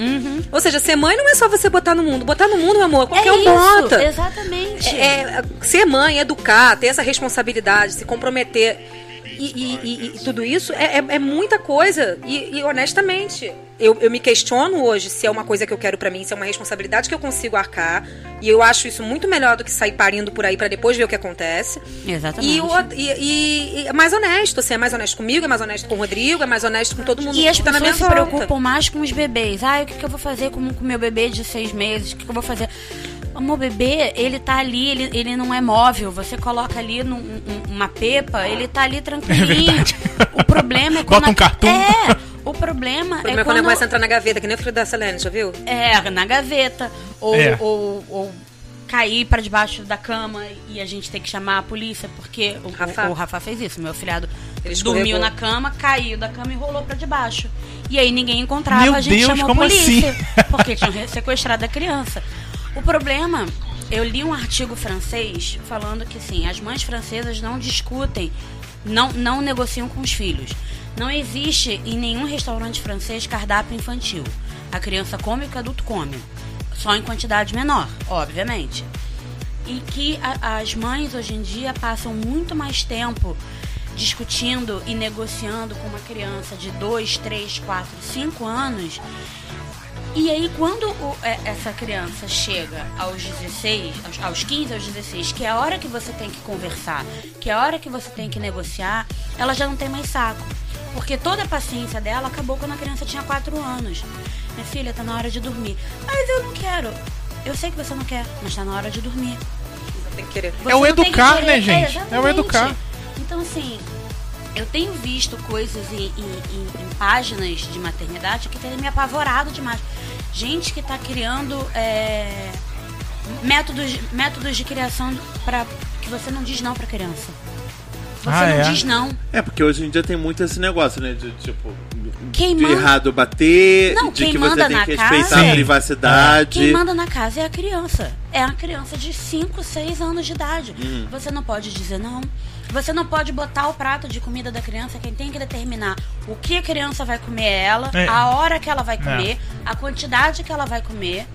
Ou seja, ser mãe não é só você botar no mundo. Botar no mundo, meu amor, qualquer é um isso, bota. exatamente. É, ser mãe, educar, ter essa responsabilidade, se comprometer e, e- e- e tudo isso é, é- é muita coisa. E, honestamente, eu, eu me questiono hoje se é uma coisa que eu quero pra mim, se é uma responsabilidade que eu consigo arcar. E eu acho isso muito melhor do que sair parindo por aí pra depois ver o que acontece. Exatamente. E, o- e- e- é mais honesto, assim, é mais honesto comigo, é mais honesto com o Rodrigo, é mais honesto com todo mundo E as que tá pessoas se volta. preocupam mais com os bebês. Ah, o que, que eu vou fazer com o meu bebê de seis meses? O que, que eu vou fazer? O meu bebê, ele tá ali, ele, ele não é móvel. Você coloca ali num- um- uma pepa, ele tá ali tranquilinho. verdade. o problema é [laughs] quando. Bota um a- cartoon. É, o problema, O problema é é quando quando. começa a entrar na gaveta, que nem o filho da Selene, já viu? É, na gaveta. Ou, É. ou, ou cair pra debaixo da cama e a gente tem que chamar a polícia, porque o Rafa. o, o Rafa fez isso. Meu filhado Ele dormiu escorregou. na cama, caiu da cama e rolou pra debaixo. E aí ninguém encontrava, Meu a gente Deus, chamou a polícia. assim? Porque [laughs] tinham sequestrado a criança. O problema, eu li um artigo francês falando que assim, as mães francesas não discutem não, não negociam com os filhos. Não existe em nenhum restaurante francês cardápio infantil. A criança come o que o adulto come. Só em quantidade menor, obviamente. E que a- as mães hoje em dia passam muito mais tempo discutindo e negociando com uma criança de 2, 3, 4, 5 anos. E aí, quando o- é- essa criança chega aos 16, aos, aos 15, aos 16, que é a hora que você tem que conversar, que é a hora que você tem que negociar, ela já não tem mais saco. Porque toda a paciência dela acabou quando a criança tinha 4 anos. Minha filha, tá na hora de dormir. Mas eu não quero. Eu sei que você não quer, mas tá na hora de dormir. Tem que querer. Você É o que educar, querer- né, gente? É o exatamente. educar. Então, assim, eu tenho visto coisas em, em- em- em páginas de maternidade que tem me apavorado demais. Gente que tá criando é, métodos, métodos de criação para que você não diz não pra criança. Você Ah, não é? diz não. É, porque hoje em dia tem muito esse negócio, né? De tipo. Quem de manda- errado bater, Não, de quem que você manda tem na que casa- respeitar Sim. a privacidade. Quem manda na casa é a criança. É a criança de 5, 6 anos de idade. Hum. Você não pode dizer não. Você não pode botar o prato de comida da criança. Quem tem que determinar o que a criança vai comer é ela, É. a hora que ela vai É. comer, a quantidade que ela vai comer.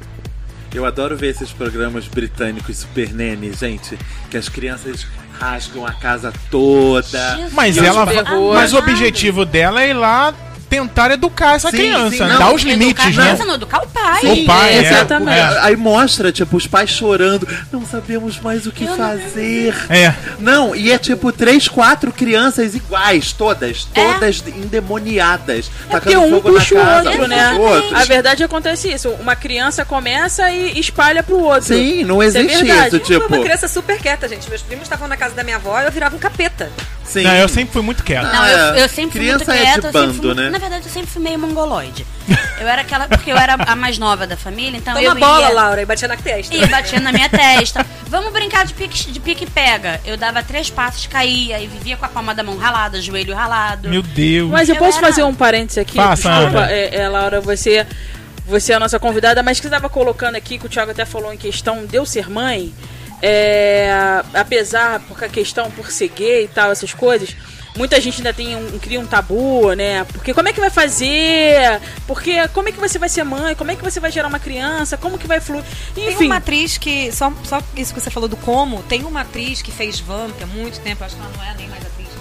Eu adoro ver esses programas britânicos Super Nene, gente, que as crianças rasgam a casa toda. Jesus Mas ela. Mas o objetivo dela é ir lá tentar educar essa Sim, criança, sim, né? não. Dar os limites, a né? criança, não educar o pai. O pai, é. exatamente. É. Aí mostra, tipo, os pais chorando, não sabemos mais o que Eu não- fazer. É. Não, e é tipo três, quatro crianças iguais, todas, É. todas endemoniadas. É porque um fogo na puxa o casa, outro, um né? o outro. A verdade acontece isso. Uma criança começa e espalha pro outro. Sim, não Isso é existe verdade. isso, Eu fui tipo. uma criança super quieta, gente. Meus primos estavam na casa da minha avó e eu virava um capeta. Sim. Não, eu sempre fui muito quieto. Não, Ah, eu, é. eu sempre fui Criança muito é de quieta. eu sempre bando, fui muito- né? Na verdade, eu sempre fui meio mongoloide. [laughs] Eu era aquela. Porque eu era a mais nova da família, então Toma eu bola, ia. Laura, e batia na testa. E batia na minha testa. Vamos brincar de pique, de pique e pega. Eu dava três passos, caía e vivia com a palma da mão ralada, joelho ralado. Meu Deus. Mas eu Eu posso era- fazer um parênteses aqui? Faça, Desculpa, é, é, Laura, você, você é a nossa convidada, mas que você estava colocando aqui, que o Thiago até falou em questão de eu ser mãe, é, apesar, porque a questão por ser gay e tal, essas coisas, muita gente ainda tem um, cria um tabu, né? Porque como é que vai fazer? Porque como é que você vai ser mãe? Como é que você vai gerar uma criança? Como que vai fluir? Tem Enfim, uma atriz que, só, só isso que você falou do como, tem uma atriz que fez Vamp há muito tempo, acho que ela não é nem mais atriz.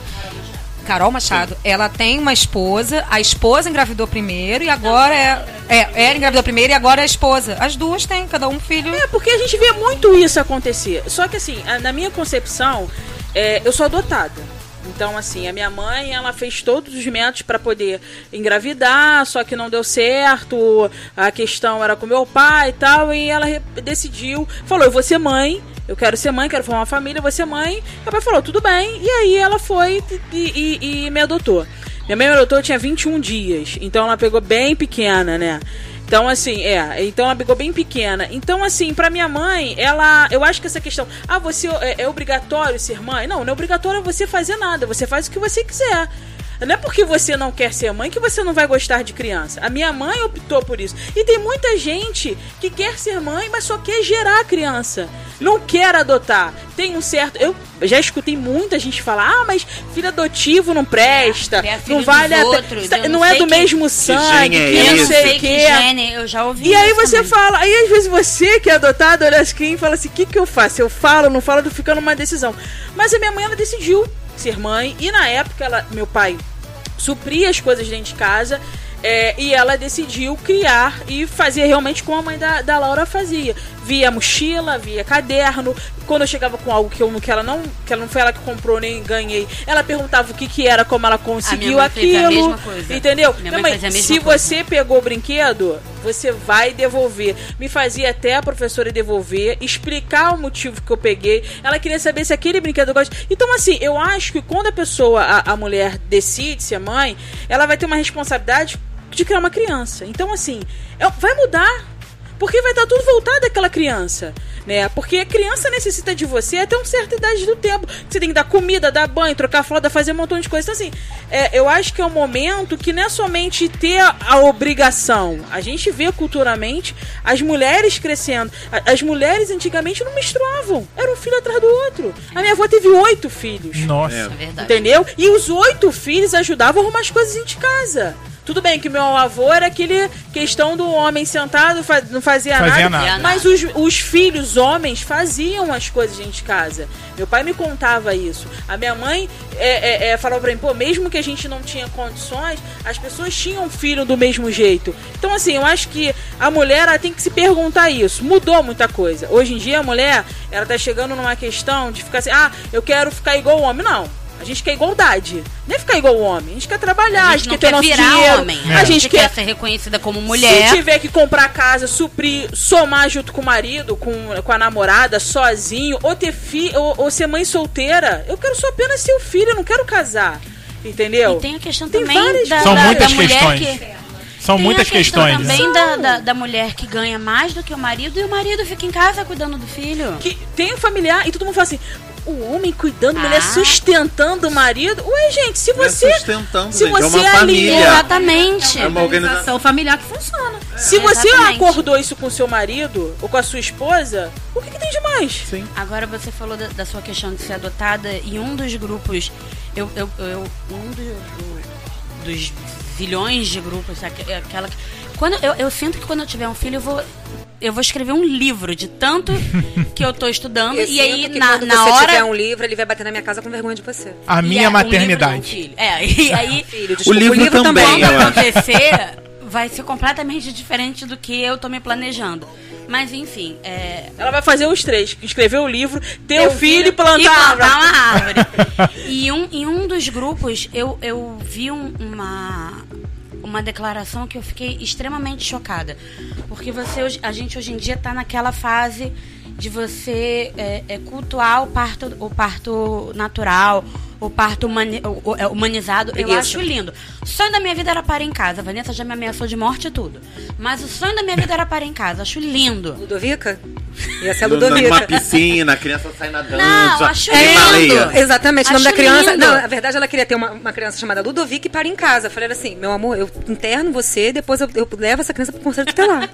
Carol Machado, ela tem uma esposa, a esposa engravidou primeiro e agora é. É, ela engravidou primeiro e agora é a esposa. As duas têm, cada um filho. É, porque a gente vê muito isso acontecer. Só que assim, na minha concepção, é, eu sou adotada. Então, assim, a minha mãe, ela fez todos os métodos para poder engravidar, só que não deu certo. A questão era com meu pai e tal, e ela decidiu, falou: "Eu vou ser mãe, eu quero ser mãe, quero formar uma família, vou ser mãe". Meu pai falou: "Tudo bem". E aí ela foi e, e- e me adotou. Minha mãe me adotou, tinha 21 dias, então ela pegou bem pequena, né? Então, assim, é. Então ela pegou bem pequena. Então, assim, pra minha mãe, ela. Eu acho que essa questão. Ah, você é, é obrigatório ser mãe? Não, não é obrigatório você fazer nada. Você faz o que você quiser. Não é porque você não quer ser mãe que você não vai gostar de criança. A minha mãe optou por isso. E tem muita gente que quer ser mãe, mas só quer gerar a criança. Não quer adotar. Tem um certo. Eu já escutei muita gente falar: ah, mas filho adotivo não presta. Filho Não vale a outros, Não, eu não é do que- mesmo sangue. gene é que Eu não sei o que quê. gene, eu já ouvi E aí você também. fala, aí às vezes você que é adotado, olha assim e fala assim: o que, que eu faço? Eu falo, não falo, fica numa decisão. Mas a minha mãe, ela decidiu ser mãe, e na época, ela, meu pai supria as coisas dentro de casa. é, e ela decidiu criar e fazer realmente como a mãe da, da Laura fazia. Via mochila, via caderno. Quando eu chegava com algo que, eu, que ela não que ela não foi ela que comprou nem ganhei, ela perguntava o que, que era, como ela conseguiu aquilo. Entendeu? Minha mãe mãe, se coisa. você pegou o brinquedo, você vai devolver. Me fazia até a professora devolver, explicar o motivo que eu peguei. Ela queria saber se aquele brinquedo eu gosto. Então, assim, eu acho que quando a pessoa, a, a mulher, decide ser mãe, ela vai ter uma responsabilidade de criar uma criança. Então, assim, é- vai mudar. Porque vai estar tudo voltado àquela criança, né? Porque a criança necessita de você até uma certa idade do tempo. Você tem que dar comida, dar banho, trocar fralda, fazer um montão de coisas. Então, assim, é, eu acho que é um momento que não é somente ter a, a obrigação. A gente vê culturalmente as mulheres crescendo. A- As mulheres antigamente não menstruavam. Era um filho atrás do outro. A minha avó teve oito filhos. Nossa. É. Verdade. Entendeu? E os oito filhos ajudavam a arrumar as coisas de casa. Tudo bem que meu avô era aquele questão do homem sentado, não fazia, Fazia nada, nada. Mas os, os filhos homens faziam as coisas dentro de casa. Meu pai me contava isso. A minha mãe é, é, é, falava pra mim, pô, mesmo que a gente não tinha condições, as pessoas tinham filho do mesmo jeito. Então, assim, eu acho que a mulher ela tem que se perguntar isso. Mudou muita coisa. Hoje em dia, a mulher, ela tá chegando numa questão de ficar assim, ah, eu quero ficar igual o homem. Não. A gente quer igualdade. Nem ficar igual o homem. A gente quer trabalhar, A gente não quer ter quer nosso dinheiro. homem. É. A gente quer ser reconhecida como mulher. se tiver que comprar casa, suprir, somar junto com o marido, com, com a namorada, sozinho, ou ter filho, ou, ou ser mãe solteira, eu quero só apenas ser o filho, eu não quero casar. Entendeu? E tem a questão Tem também várias da, São da- muitas da mulher questões. que São tem muitas a questão questões. também da, da, da mulher que ganha mais do que o marido e o marido fica em casa cuidando do filho. Que tem um familiar e todo mundo fala assim: o homem cuidando, a mulher Ah. sustentando o marido. Ué, gente, se é você. sustentando, se gente, é você uma alinha- família. Exatamente. É uma organização. Familiar que funciona. Se você Exatamente. acordou isso com seu marido ou com a sua esposa, o que, que tem de mais? Sim. Agora você falou da, da sua questão de ser adotada e um dos grupos, eu, eu, eu um do- do- dos zilhões de grupos, aque- aquela que- quando eu, eu sinto que quando eu tiver um filho eu vou eu vou escrever um livro de tanto que eu tô estudando [laughs] Eu e aí que na, quando na você hora tiver um livro, ele vai bater na minha casa com vergonha de você. A e minha é, um livro não, um maternidade. filho. É, [laughs] e aí Filho, desculpa, livro também, quando acontecer, vai ser completamente diferente do que eu tô me planejando. Mas enfim, é, Ela vai fazer os três: escrever o livro, ter o filho e plantar. e plantar uma árvore. e um, em um dos grupos, eu, eu vi um- uma, uma declaração que eu fiquei extremamente chocada. Porque você, a gente hoje em dia está naquela fase de você é, é, cultuar o parto, o parto natural, o parto humani- é, humanizado. Eu Preguiça. acho lindo. O sonho da minha vida era parar em casa. A Vanessa já me ameaçou de morte e tudo. Mas o sonho da minha vida era parar em casa. Acho lindo. Ludovica? Ia ser a No- Numa Ludovica. piscina, a criança sai nadando. Não, já- acho baleia. Exatamente, o nome Acho da criança. lindo. Não, na verdade ela queria ter uma, uma criança chamada Ludovica e para em casa. Eu falei assim: meu amor, eu interno você, depois eu, eu levo essa criança pro conselho tutelar.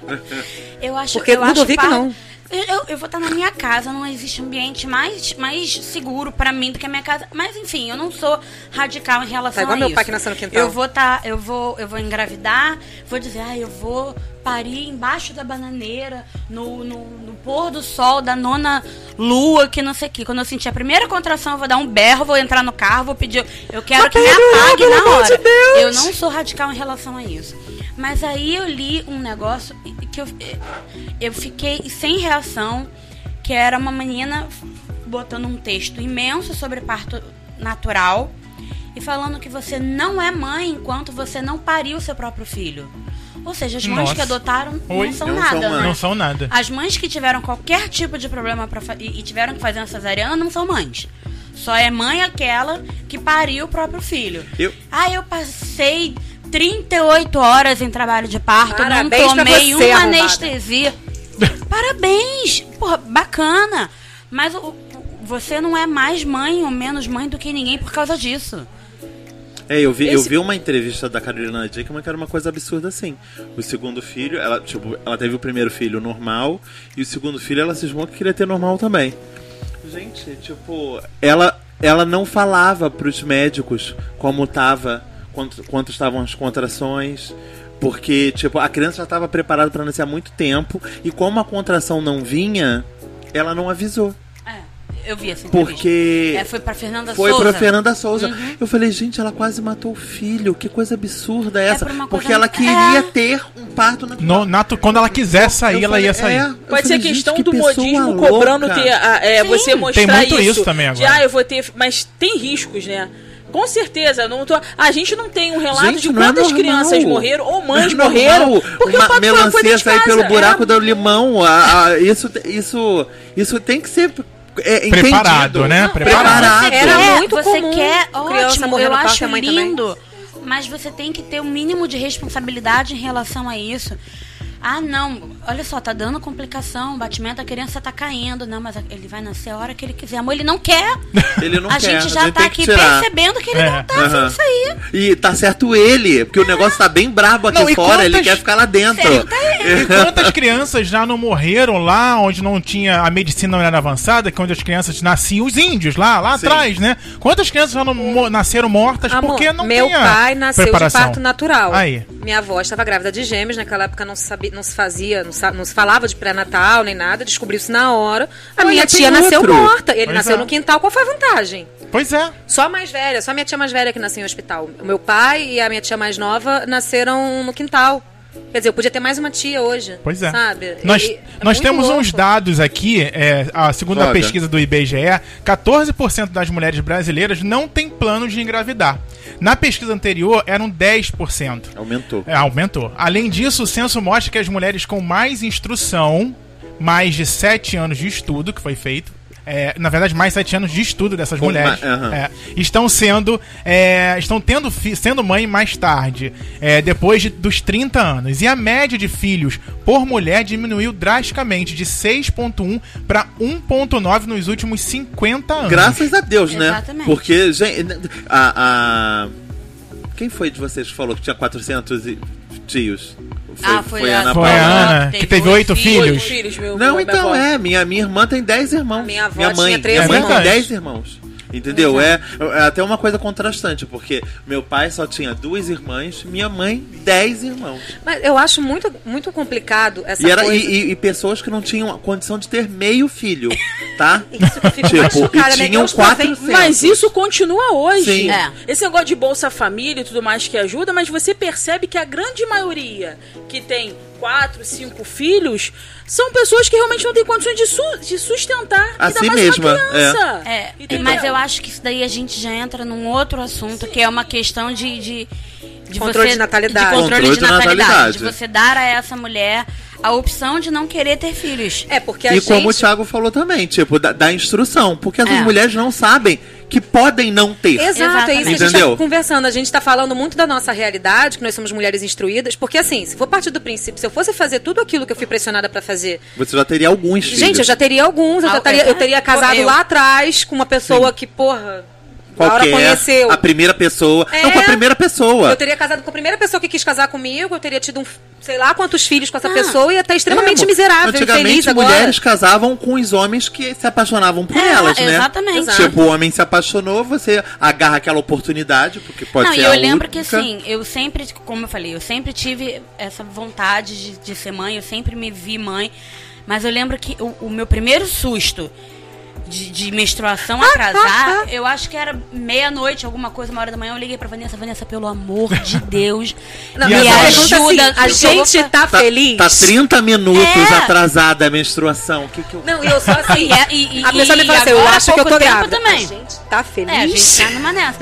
Eu acho Porque eu acho Ludovico par- não. Eu, eu, vou estar na minha casa, não existe ambiente mais, mais seguro pra mim do que a minha casa. Mas enfim, eu não sou radical em relação Tá igual a meu isso. pai que nasceu no quintal. Eu vou tá, eu vou, eu vou engravidar, vou dizer, ah, eu vou parir embaixo da bananeira, no, no, no pôr do sol da nona lua, que não sei o que. Quando eu sentir a primeira contração, eu vou dar um berro, vou entrar no carro, vou pedir, eu quero que me apague na hora. Eu não sou radical em relação a isso. Mas aí eu li um negócio que eu, eu fiquei sem reação, que era uma menina botando um texto imenso sobre parto natural e falando que você não é mãe enquanto você não pariu seu próprio filho. Ou seja, as mães Nossa. que adotaram Oi? não são Não nada. são né? Não são nada. As mães que tiveram qualquer tipo de problema pra e, e tiveram que fazer uma cesariana não são mães. Só é mãe aquela que pariu o próprio filho. Eu- Ah, eu passei 38 horas em trabalho de parto, Parabéns não tomei você, uma arrombada. anestesia. Parabéns! Porra, bacana. Mas o- você não é mais mãe ou menos mãe do que ninguém por causa disso. É, eu vi, eu Esse- vi uma entrevista da Carolina Dickman que era uma coisa absurda assim. O segundo filho, ela, tipo, ela teve o primeiro filho normal e o segundo filho ela cismou que queria ter normal também. Gente, tipo, ela, ela não falava pros médicos como tava, quanto, quanto estavam as contrações. Porque, tipo, a criança já estava preparada para nascer há muito tempo e como a contração não vinha, ela não avisou. É, eu vi essa entrevista. Porque É, foi pra Fernanda foi Souza. pra Fernanda Souza. Uhum. Eu falei, gente, ela quase matou o filho. Que coisa absurda é essa? por uma Porque coisa- ela queria É. ter um parto natural. No, natu- quando ela quiser sair, Eu ela falei, ia sair. é, Pode ser falei, gente, questão que do modismo louca. cobrando ter a- é, você mostrar Tem muito isso também De, agora. ah, eu vou ter. Mas tem riscos, né? Com certeza, não tô, a gente não tem um relato Gente, de não é quantas normal. crianças morreram ou mães Não é morreram. normal. Porque Uma o foi melancia de sair pelo buraco É. do limão. a- a- isso, isso, isso tem que ser é, Preparado, né? Não, Preparado. Você Era quer, muito você comum quer, criança ótimo, morrer eu acho mãe também. lindo. Mas você tem que ter um mínimo de responsabilidade em relação a isso. Ah, não, olha só, tá dando complicação, o batimento, a criança tá caindo. Não, mas ele vai nascer a hora que ele quiser. Amor, ele não quer. Ele não a quer, gente já gente tá aqui percebendo que ele É, não tá aham. afim disso aí. E tá certo ele, porque o negócio tá bem brabo aqui Não, fora, ele quantas- quer ficar lá dentro. Certo E quantas crianças já não morreram lá onde não tinha a medicina não era avançada, que é onde as crianças nasciam, os índios lá, lá Sim. atrás, né? Quantas crianças já não mo- nasceram mortas Amor, porque não meu tinha pai nasceu preparação. de parto natural. Aí. Minha avó estava grávida de gêmeos, naquela época não se, sabia, não se fazia, não, se falava de pré-natal nem nada, descobriu-se na hora. A Olha, minha tem tia nasceu outro. morta. Ele Pois nasceu é. no quintal, qual foi a vantagem? Pois é. Só a mais velha, só a minha tia mais velha que nasceu em hospital. O meu pai e a minha tia mais nova nasceram no quintal. Quer dizer, eu podia ter mais uma tia hoje. Pois é. Sabe? Nós, E- é nós temos louco. uns dados aqui, é, a segunda pesquisa do IBGE, 14% das mulheres brasileiras não têm plano de engravidar. Na pesquisa anterior, eram 10%. Aumentou. É, aumentou. Além disso, o censo mostra que as mulheres com mais instrução, mais de 7 anos de estudo que foi feito, é, na verdade, mais 7 anos de estudo dessas Com mulheres, ma- aham. é, estão sendo é, estão tendo fi- sendo mãe mais tarde, é, depois de- dos 30 anos. E a média de filhos por mulher diminuiu drasticamente de 6,1 para 1,9 nos últimos 50 anos. Graças a Deus, né? Exatamente. Porque, gente, a, a- Quem foi de vocês que falou que tinha 400 e- tios? Ah, foi a- Ana Foi a. Ana, que teve oito filhos. Oito filhos, meu Não, então é. Minha, minha irmã tem 10 irmãos. Minha avó minha mãe, tinha três minha mãe irmãos. tem 10 irmãos. Entendeu? É, é até uma coisa contrastante, porque meu pai só tinha duas irmãs, minha mãe, 10 irmãos. Mas eu acho muito, muito complicado essa E, era, coisa. e, e- pessoas que não tinham a condição de ter meio filho, tá? [laughs] Isso que eu fico tipo, e né? tinham 90 400. Mas isso continua hoje. Sim. É. Esse negócio de Bolsa Família e tudo mais que ajuda, mas você percebe que a grande maioria que tem quatro, cinco filhos são pessoas que realmente não têm condições de, su- de sustentar A si mais mesma, uma criança. É, Entendeu? mas eu acho que isso daí a gente já entra num outro assunto, que é uma questão de. de, de Controle você- de natalidade. De controle, Controle de de natalidade. natalidade. De você dar a essa mulher a opção de não querer ter filhos. É, porque a E gente... como o Thiago falou também, tipo, da, da instrução. Porque as É. mulheres não sabem que podem não ter. Exato, é isso que a gente Entendeu? tá conversando. A gente tá falando muito da nossa realidade, que nós somos mulheres instruídas, porque assim, se for partir do princípio, se eu fosse fazer tudo aquilo que eu fui pressionada pra fazer, Você já teria alguns filhos. gente, eu já teria alguns, eu, já teria, é. eu teria casado Eu. lá atrás com uma pessoa que, porra, Qualquer, conheceu. a primeira pessoa. É. Não, com a primeira pessoa. Eu teria casado com a primeira pessoa que quis casar comigo, eu teria tido um, sei lá quantos filhos com essa Ah. pessoa e ia estar extremamente É, miserável, Antigamente, infeliz agora. mulheres casavam com os homens que se apaixonavam por É, elas, né? exatamente. Exato. Tipo, o homem se apaixonou, você agarra aquela oportunidade, porque pode não, ser e a eu lembro que única. assim, eu sempre, como eu falei, eu sempre tive essa vontade de, de ser mãe, eu sempre me vi mãe, mas eu lembro que o, o meu primeiro susto de, de menstruação atrasar, eu acho que era meia-noite, alguma coisa, uma hora da manhã, eu liguei pra Vanessa, Vanessa, pelo amor de [laughs] Deus, Não, E pergunta ajuda, assim, a gente tá, Tá, feliz? tá 30 minutos É. atrasada a menstruação. O que que eu... Não, e eu só assim. E é- e- e- a pessoa me fala assim, eu acho que eu pouco tô tempo grávida. também. A gente tá feliz. É, a gente tá numa nessa.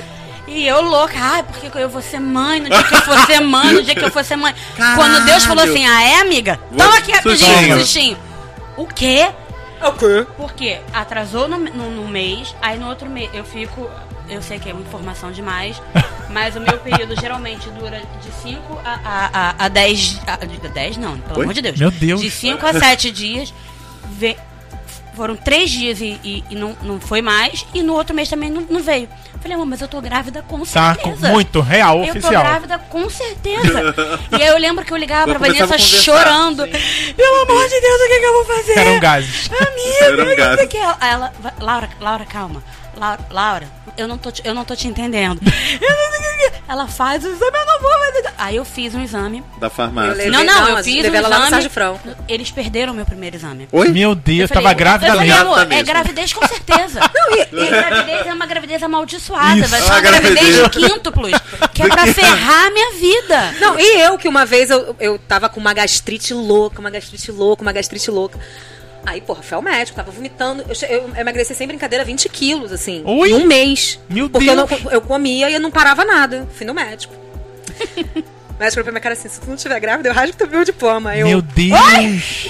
E eu louca, ai, porque eu vou ser mãe, no dia que eu for ser mãe, no dia que eu for ser mãe. Caralho. Quando Deus falou assim, ah, é, amiga? Toma aqui rapidinho, sustinho. O quê? O quê? Porque atrasou no, no, no mês, aí no outro mês eu fico. Eu sei que é uma informação demais, [laughs] mas o meu período geralmente dura de 5 a, a, a, a 10. A, de 10 não, pelo Oi? amor de Deus. Meu Deus. De 5 a 7 dias. Ve- foram três dias e, e- e não, não foi mais, e no outro mês também não, não veio. Falei, amor, mas eu tô grávida com Tá certeza. muito real, Eu tô oficial. grávida com certeza. [laughs] e aí eu lembro que eu ligava Eu pra Vanessa chorando. Pelo amor de Deus, o que, que eu vou fazer? Eram gases. Amiga, Eram gases. o que. Ela, ela- Laura, Laura, calma. Laura, Laura, eu não tô te, eu não tô te entendendo. [laughs] Não que- ela faz o exame, eu não vou fazer. Aí eu fiz um exame. Da farmácia. Não, não, não, eu fiz um exame. Eles perderam o meu primeiro exame. Oi? Meu Deus, Eu falei, tava grávida eu falei, mesmo. amor, Grávida é gravidez com certeza. [laughs] e, gravidez é uma gravidez amaldiçoada. Isso. Vai É ser uma uma gravidez de quíntuplos. Que é pra ferrar a minha vida. Não, e eu que uma vez eu, eu tava com uma gastrite louca, uma gastrite louca, uma gastrite louca. Aí, porra, fui ao médico, tava vomitando. Eu, eu emagreci sem brincadeira 20 quilos, assim. Ui! Em um mês. Meu porque eu, não, Deus! eu comia e eu não parava nada. Fui no médico. [laughs] o médico olhou pra minha cara assim: se tu não estiver grávida, eu rasgo teu meu diploma. Eu, Meu Deus.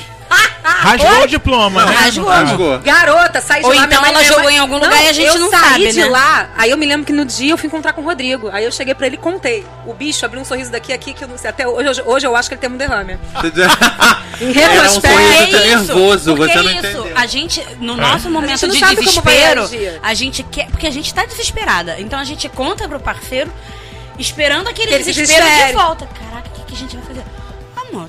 Rasgou o diploma, né? Rasgou. Rasgou. Garota, sai de Ou lá. então ela jogou mãe- em algum lugar e a gente eu não saí sabe, de né? lá, aí eu me lembro que no dia eu fui encontrar com o Rodrigo. Aí eu cheguei pra ele e contei. O bicho abriu um sorriso daqui aqui que eu não sei. Até hoje, hoje, hoje eu acho que ele tem um derrame. [laughs] Em um retrospecto. sorriso É até isso, nervoso, você é não isso. entendeu. A gente, no nosso momento gente não de sabe como vai desespero, a gente quer. Porque a gente tá desesperada. Então a gente conta pro parceiro, esperando aquele Que ele se desespero de volta. Caraca, o que, que a gente vai fazer?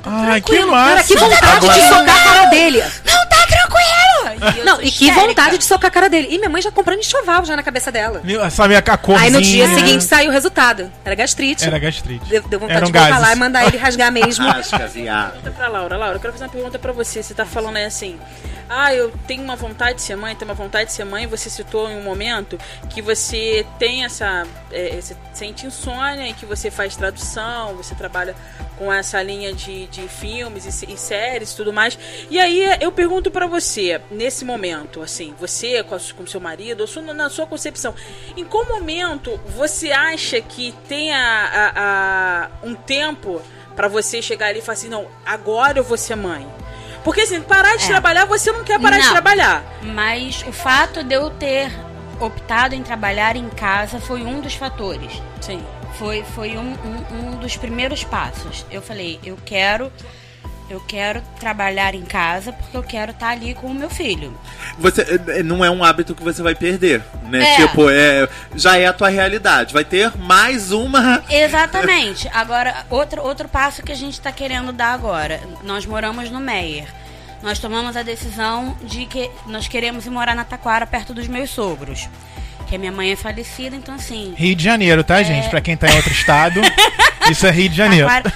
Tá Ai, que tranquilo. massa. Que vontade de socar a cara dele. Não, tá tranquilo! eu Não, e que vontade de socar a cara dele. E minha mãe já comprando enxoval já na cabeça dela. Viu? Sabe a corzinha. Aí no dia seguinte saiu o resultado. Era gastrite. Era gastrite. Deu, deu vontade Eram de voltar lá e mandar ele rasgar mesmo. Rasca, viado. Pergunta pra Laura. Laura, eu quero fazer uma pergunta pra você. Você tá falando aí assim. Ah, eu tenho uma vontade de ser mãe, tenho uma vontade de ser mãe. Você citou em um momento que você tem essa. É, você sente insônia e que você faz tradução, você trabalha com essa linha de, de filmes e, e séries e tudo mais. E aí eu pergunto pra você, nesse momento, assim, você com, seu marido, ou na sua concepção, em qual momento você acha que tem a- a- a- um tempo pra você chegar ali e falar assim, não, agora eu vou ser mãe? Porque assim, parar de É. trabalhar, você não quer parar de Não. trabalhar. Mas o fato de eu ter optado em trabalhar em casa foi um dos fatores. Sim. Foi, foi um, um, um dos primeiros passos. Eu falei, eu quero. Eu quero trabalhar em casa porque eu quero estar ali com o meu filho. Você é, não é um hábito que você vai perder, né? É. Tipo, é, já é a tua realidade. Vai ter mais uma. Exatamente. Agora, outro, outro passo que a gente está querendo dar agora. Nós moramos no Meier. Nós tomamos a decisão de que nós queremos ir morar na Taquara, perto dos meus sogros. Que a minha mãe é falecida, então assim. Rio de Janeiro, tá, gente? Pra quem tá em outro estado, [laughs] isso é Rio de Janeiro. Taquara,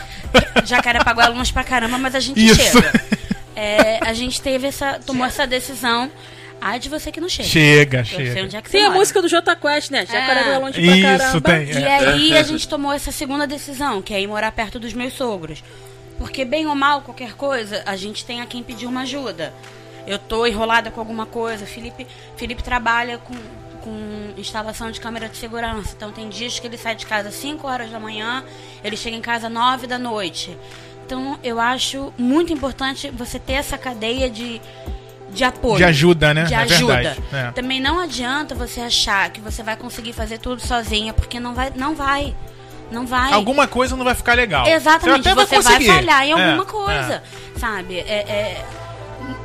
Jacarepaguá é longe pra caramba, mas a gente Isso. chega. É, a gente teve essa. tomou essa decisão. Ai de você que não chega. Chega, Eu sei chega. onde é que Tem você a mora. música do Jota Quest, né? Jacaré é longe pra Isso, caramba. tem. E É. aí a gente tomou essa segunda decisão, que é ir morar perto dos meus sogros. Porque bem ou mal, qualquer coisa, a gente tem a quem pedir uma ajuda. Eu tô enrolada com alguma coisa. Felipe, Felipe trabalha com, com instalação de câmera de segurança. Então tem dias que ele sai de casa às 5 horas da manhã, ele chega em casa às 9 da noite. Então eu acho muito importante você ter essa cadeia de, de apoio. De ajuda, né? De É ajuda. verdade, é. Também não adianta você achar que você vai conseguir fazer tudo sozinha, porque não vai. Não vai. Não vai. Alguma coisa não vai ficar legal. Exatamente, até você vai, falhar em É, alguma coisa, sabe? É, é,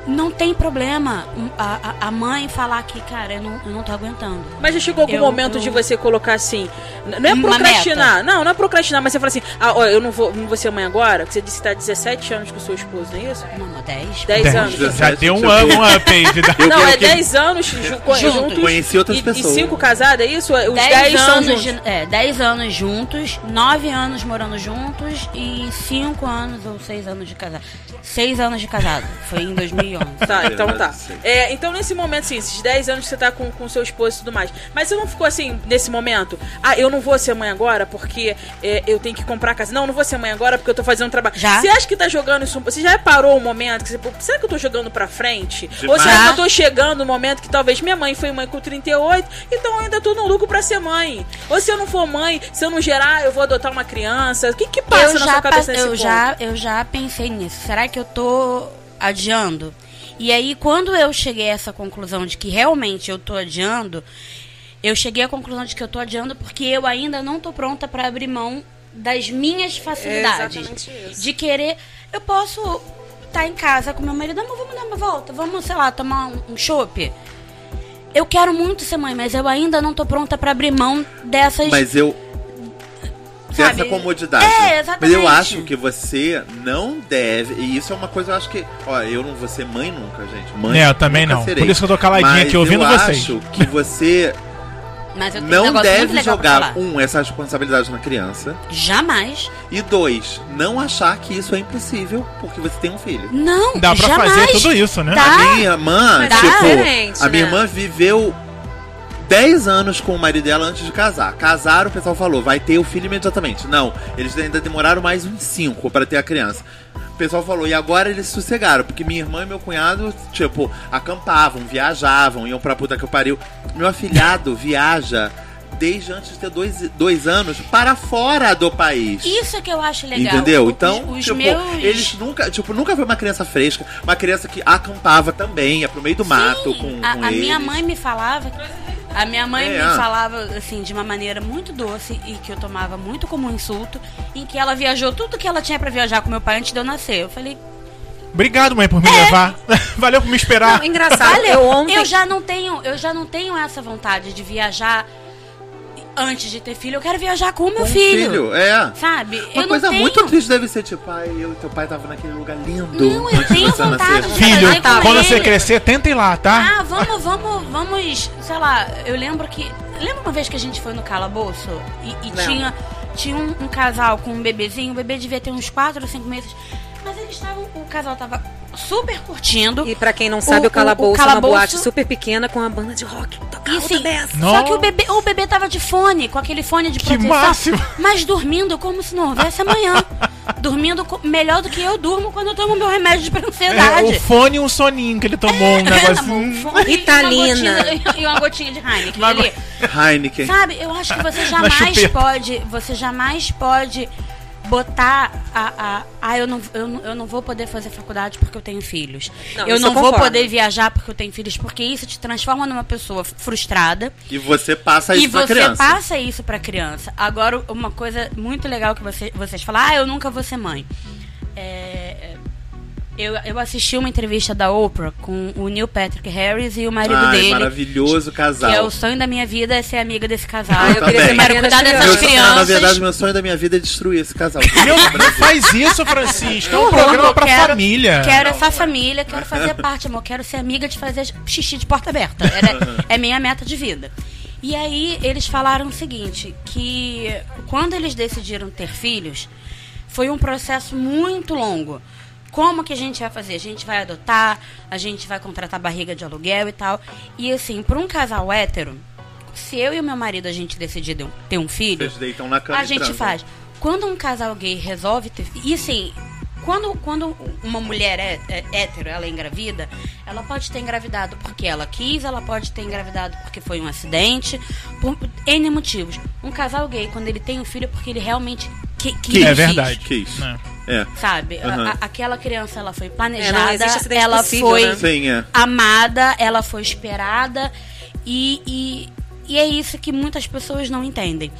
não tem problema a, a- a mãe falar que, cara, eu não, eu não tô aguentando. Mas já chegou algum Eu- momento eu- de você colocar assim. Não é procrastinar. Não, não é procrastinar, mas você fala assim: ah, ó, eu não vou, não vou ser mãe agora. que Você disse que tá 17 anos com o seu esposo, não é isso? Não, não, 10. 10 Dez. anos. Já deu um, Tipo, um up aí. de dar- Não, é que- 10 anos Juntos. juntos. Conheci outras e, pessoas. E 5 casados, é isso? Os 10, 10 são anos, juntos. de, é, 10 anos juntos, 9 anos morando juntos e 5 anos ou 6 anos de casado. 6 anos de casado. Foi em 2011. Tá, então tá. É, então, nesse momento, assim, esses 10 anos que você tá com, com seu esposo e tudo mais. Mas você não ficou assim, nesse momento, ah, eu não vou ser mãe agora porque é, eu tenho que comprar casa. Não, não vou ser mãe agora porque eu tô fazendo trabalho. Já. Você acha que tá jogando isso? Você já parou o momento que você, será que eu tô jogando pra frente? Ou será que eu tô chegando no momento que talvez minha mãe foi mãe com 38, então eu ainda tô no lucro pra ser mãe? Ou se eu não for mãe, se eu não gerar, eu vou adotar uma criança? O que que passa eu na já, sua cabeça pa- nesse eu ponto? já eu já pensei nisso. Será que eu tô adiando? E aí quando eu cheguei a essa conclusão de que realmente eu tô adiando, eu cheguei à conclusão de que eu tô adiando porque eu ainda não tô pronta para abrir mão das minhas facilidades. exatamente isso. De querer, eu posso estar em casa com meu marido, amor, vamos dar uma volta, vamos, sei lá, tomar um, um chopp. Eu quero muito ser mãe, mas eu ainda não tô pronta para abrir mão dessas Mas eu. Sabe? Dessa comodidade. É, exatamente. Mas eu acho que você não deve. E isso é uma coisa, eu acho que. Ó, eu não vou ser mãe nunca, gente. Mãe. É, eu também nunca não. serei. Por isso que eu tô caladinha Mas aqui ouvindo eu vocês. acho que você [laughs] eu um não muito deve jogar, um, essa responsabilidade na criança. Jamais. E dois, não achar que isso é impossível porque você tem um filho. Não, Dá pra jamais. fazer tudo isso, né? Tá. A minha irmã, é tipo, a minha né? irmã viveu 10 anos com o marido dela antes de casar. Casaram, o pessoal falou, vai ter o filho imediatamente. Não, eles ainda demoraram mais uns 5 para ter a criança. O pessoal falou, e agora eles sossegaram, porque minha irmã e meu cunhado, tipo, acampavam, viajavam, iam pra puta que eu pariu. Meu afilhado viaja desde antes de ter dois, dois anos para fora do país. Isso é que eu acho legal. Entendeu? Os- Então, os tipo, meus... eles nunca, tipo, nunca foi uma criança fresca, uma criança que acampava também, ia pro meio do mato Sim, com, a, com a minha mãe me falava. A minha mãe É, me ah. falava assim de uma maneira muito doce e que eu tomava muito como insulto, em que ela viajou tudo que ela tinha pra viajar com meu pai antes de eu nascer. Eu falei, Obrigado, mãe, por me levar. [laughs] Valeu por me esperar. Não, engraçado. Valeu. Eu ontem. Eu já não tenho, eu já não tenho essa vontade de viajar antes de ter filho. Eu quero viajar com o meu Com um filho. é. Sabe? Uma eu coisa não tenho... muito triste deve ser, tipo, ai, eu e teu pai tava naquele lugar lindo. Não, eu tenho vontade nascer. de Filho, quando você crescer, tenta ir lá, tá? Ah, vamos, vamos, vamos, sei lá, eu lembro que. Lembra uma vez que a gente foi no calabouço e, e tinha, tinha um, um casal com um bebezinho, o bebê devia ter uns 4 ou 5 meses. Mas eles estavam. O casal tava super curtindo. E pra quem não sabe, o, o Calabouço, é uma Calabouço- boate super pequena com uma banda de rock. E assim, só que o bebê, o bebê tava de fone, com aquele fone de Que proteção. máximo. Mas dormindo como se não houvesse amanhã. [laughs] dormindo melhor do que eu durmo quando eu tomo meu remédio É, ansiedade. o fone e um soninho que ele tomou, um negócio. Um fone e uma gotinha- [laughs] E uma gotinha de Heineken Uma go- ali. Heineken. Sabe, eu acho que você [laughs] jamais pode. Você jamais pode botar a. a ah, eu não, eu, não, eu não vou poder fazer faculdade porque eu tenho filhos. Não, eu não eu vou poder viajar porque eu tenho filhos, porque isso te transforma numa pessoa frustrada. E você passa isso e pra você criança. passa isso pra criança. Agora, uma coisa muito legal que você, vocês falaram, ah, eu nunca vou ser mãe. É, eu, eu assisti uma entrevista da Oprah com o Neil Patrick Harris e o marido Ai, dele. maravilhoso casal. Que é o sonho da minha vida é ser amiga desse casal. Ah, eu queria ser Cuidar dessas Meu crianças. na verdade, meu sonho da minha vida é destruir esse casal. Meu, não faz isso, Francisco. É um programa pra quero- família. Quero essa família, quero fazer parte, amor. Quero ser amiga de fazer xixi de porta aberta. Era- é minha meta de vida. E aí eles falaram o seguinte, que quando eles decidiram ter filhos, foi um processo muito longo. Como que a gente vai fazer? A gente vai adotar, a gente vai contratar barriga de aluguel e tal. E assim, para um casal hétero, se eu e o meu marido a gente decidir de- ter um filho, a gente transam. faz. Quando um casal gay resolve ter. E assim, quando, quando uma mulher é, é hétero, ela é engravida, ela pode ter engravidado porque ela quis, ela pode ter engravidado porque foi um acidente, por N motivos. Um casal gay, quando ele tem um filho, é porque ele realmente que, quis. É verdade. Quis. É. É. Sabe? A- aquela criança, ela foi É, planejada, acidente ela possível, foi né? Sim, é. amada, ela foi esperada e, e, e é isso que muitas pessoas não entendem.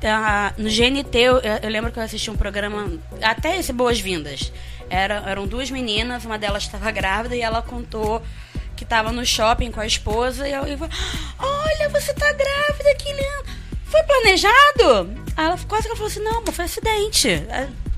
Tá, no GNT, eu, eu lembro que eu assisti um programa, até esse Boas-Vindas. Era, eram duas meninas, uma delas estava grávida e ela contou que estava no shopping com a esposa e eu, eu falei, olha, você tá grávida, que lindo. Foi planejado? Aí ela quase que ela falou assim, não, amor, foi acidente.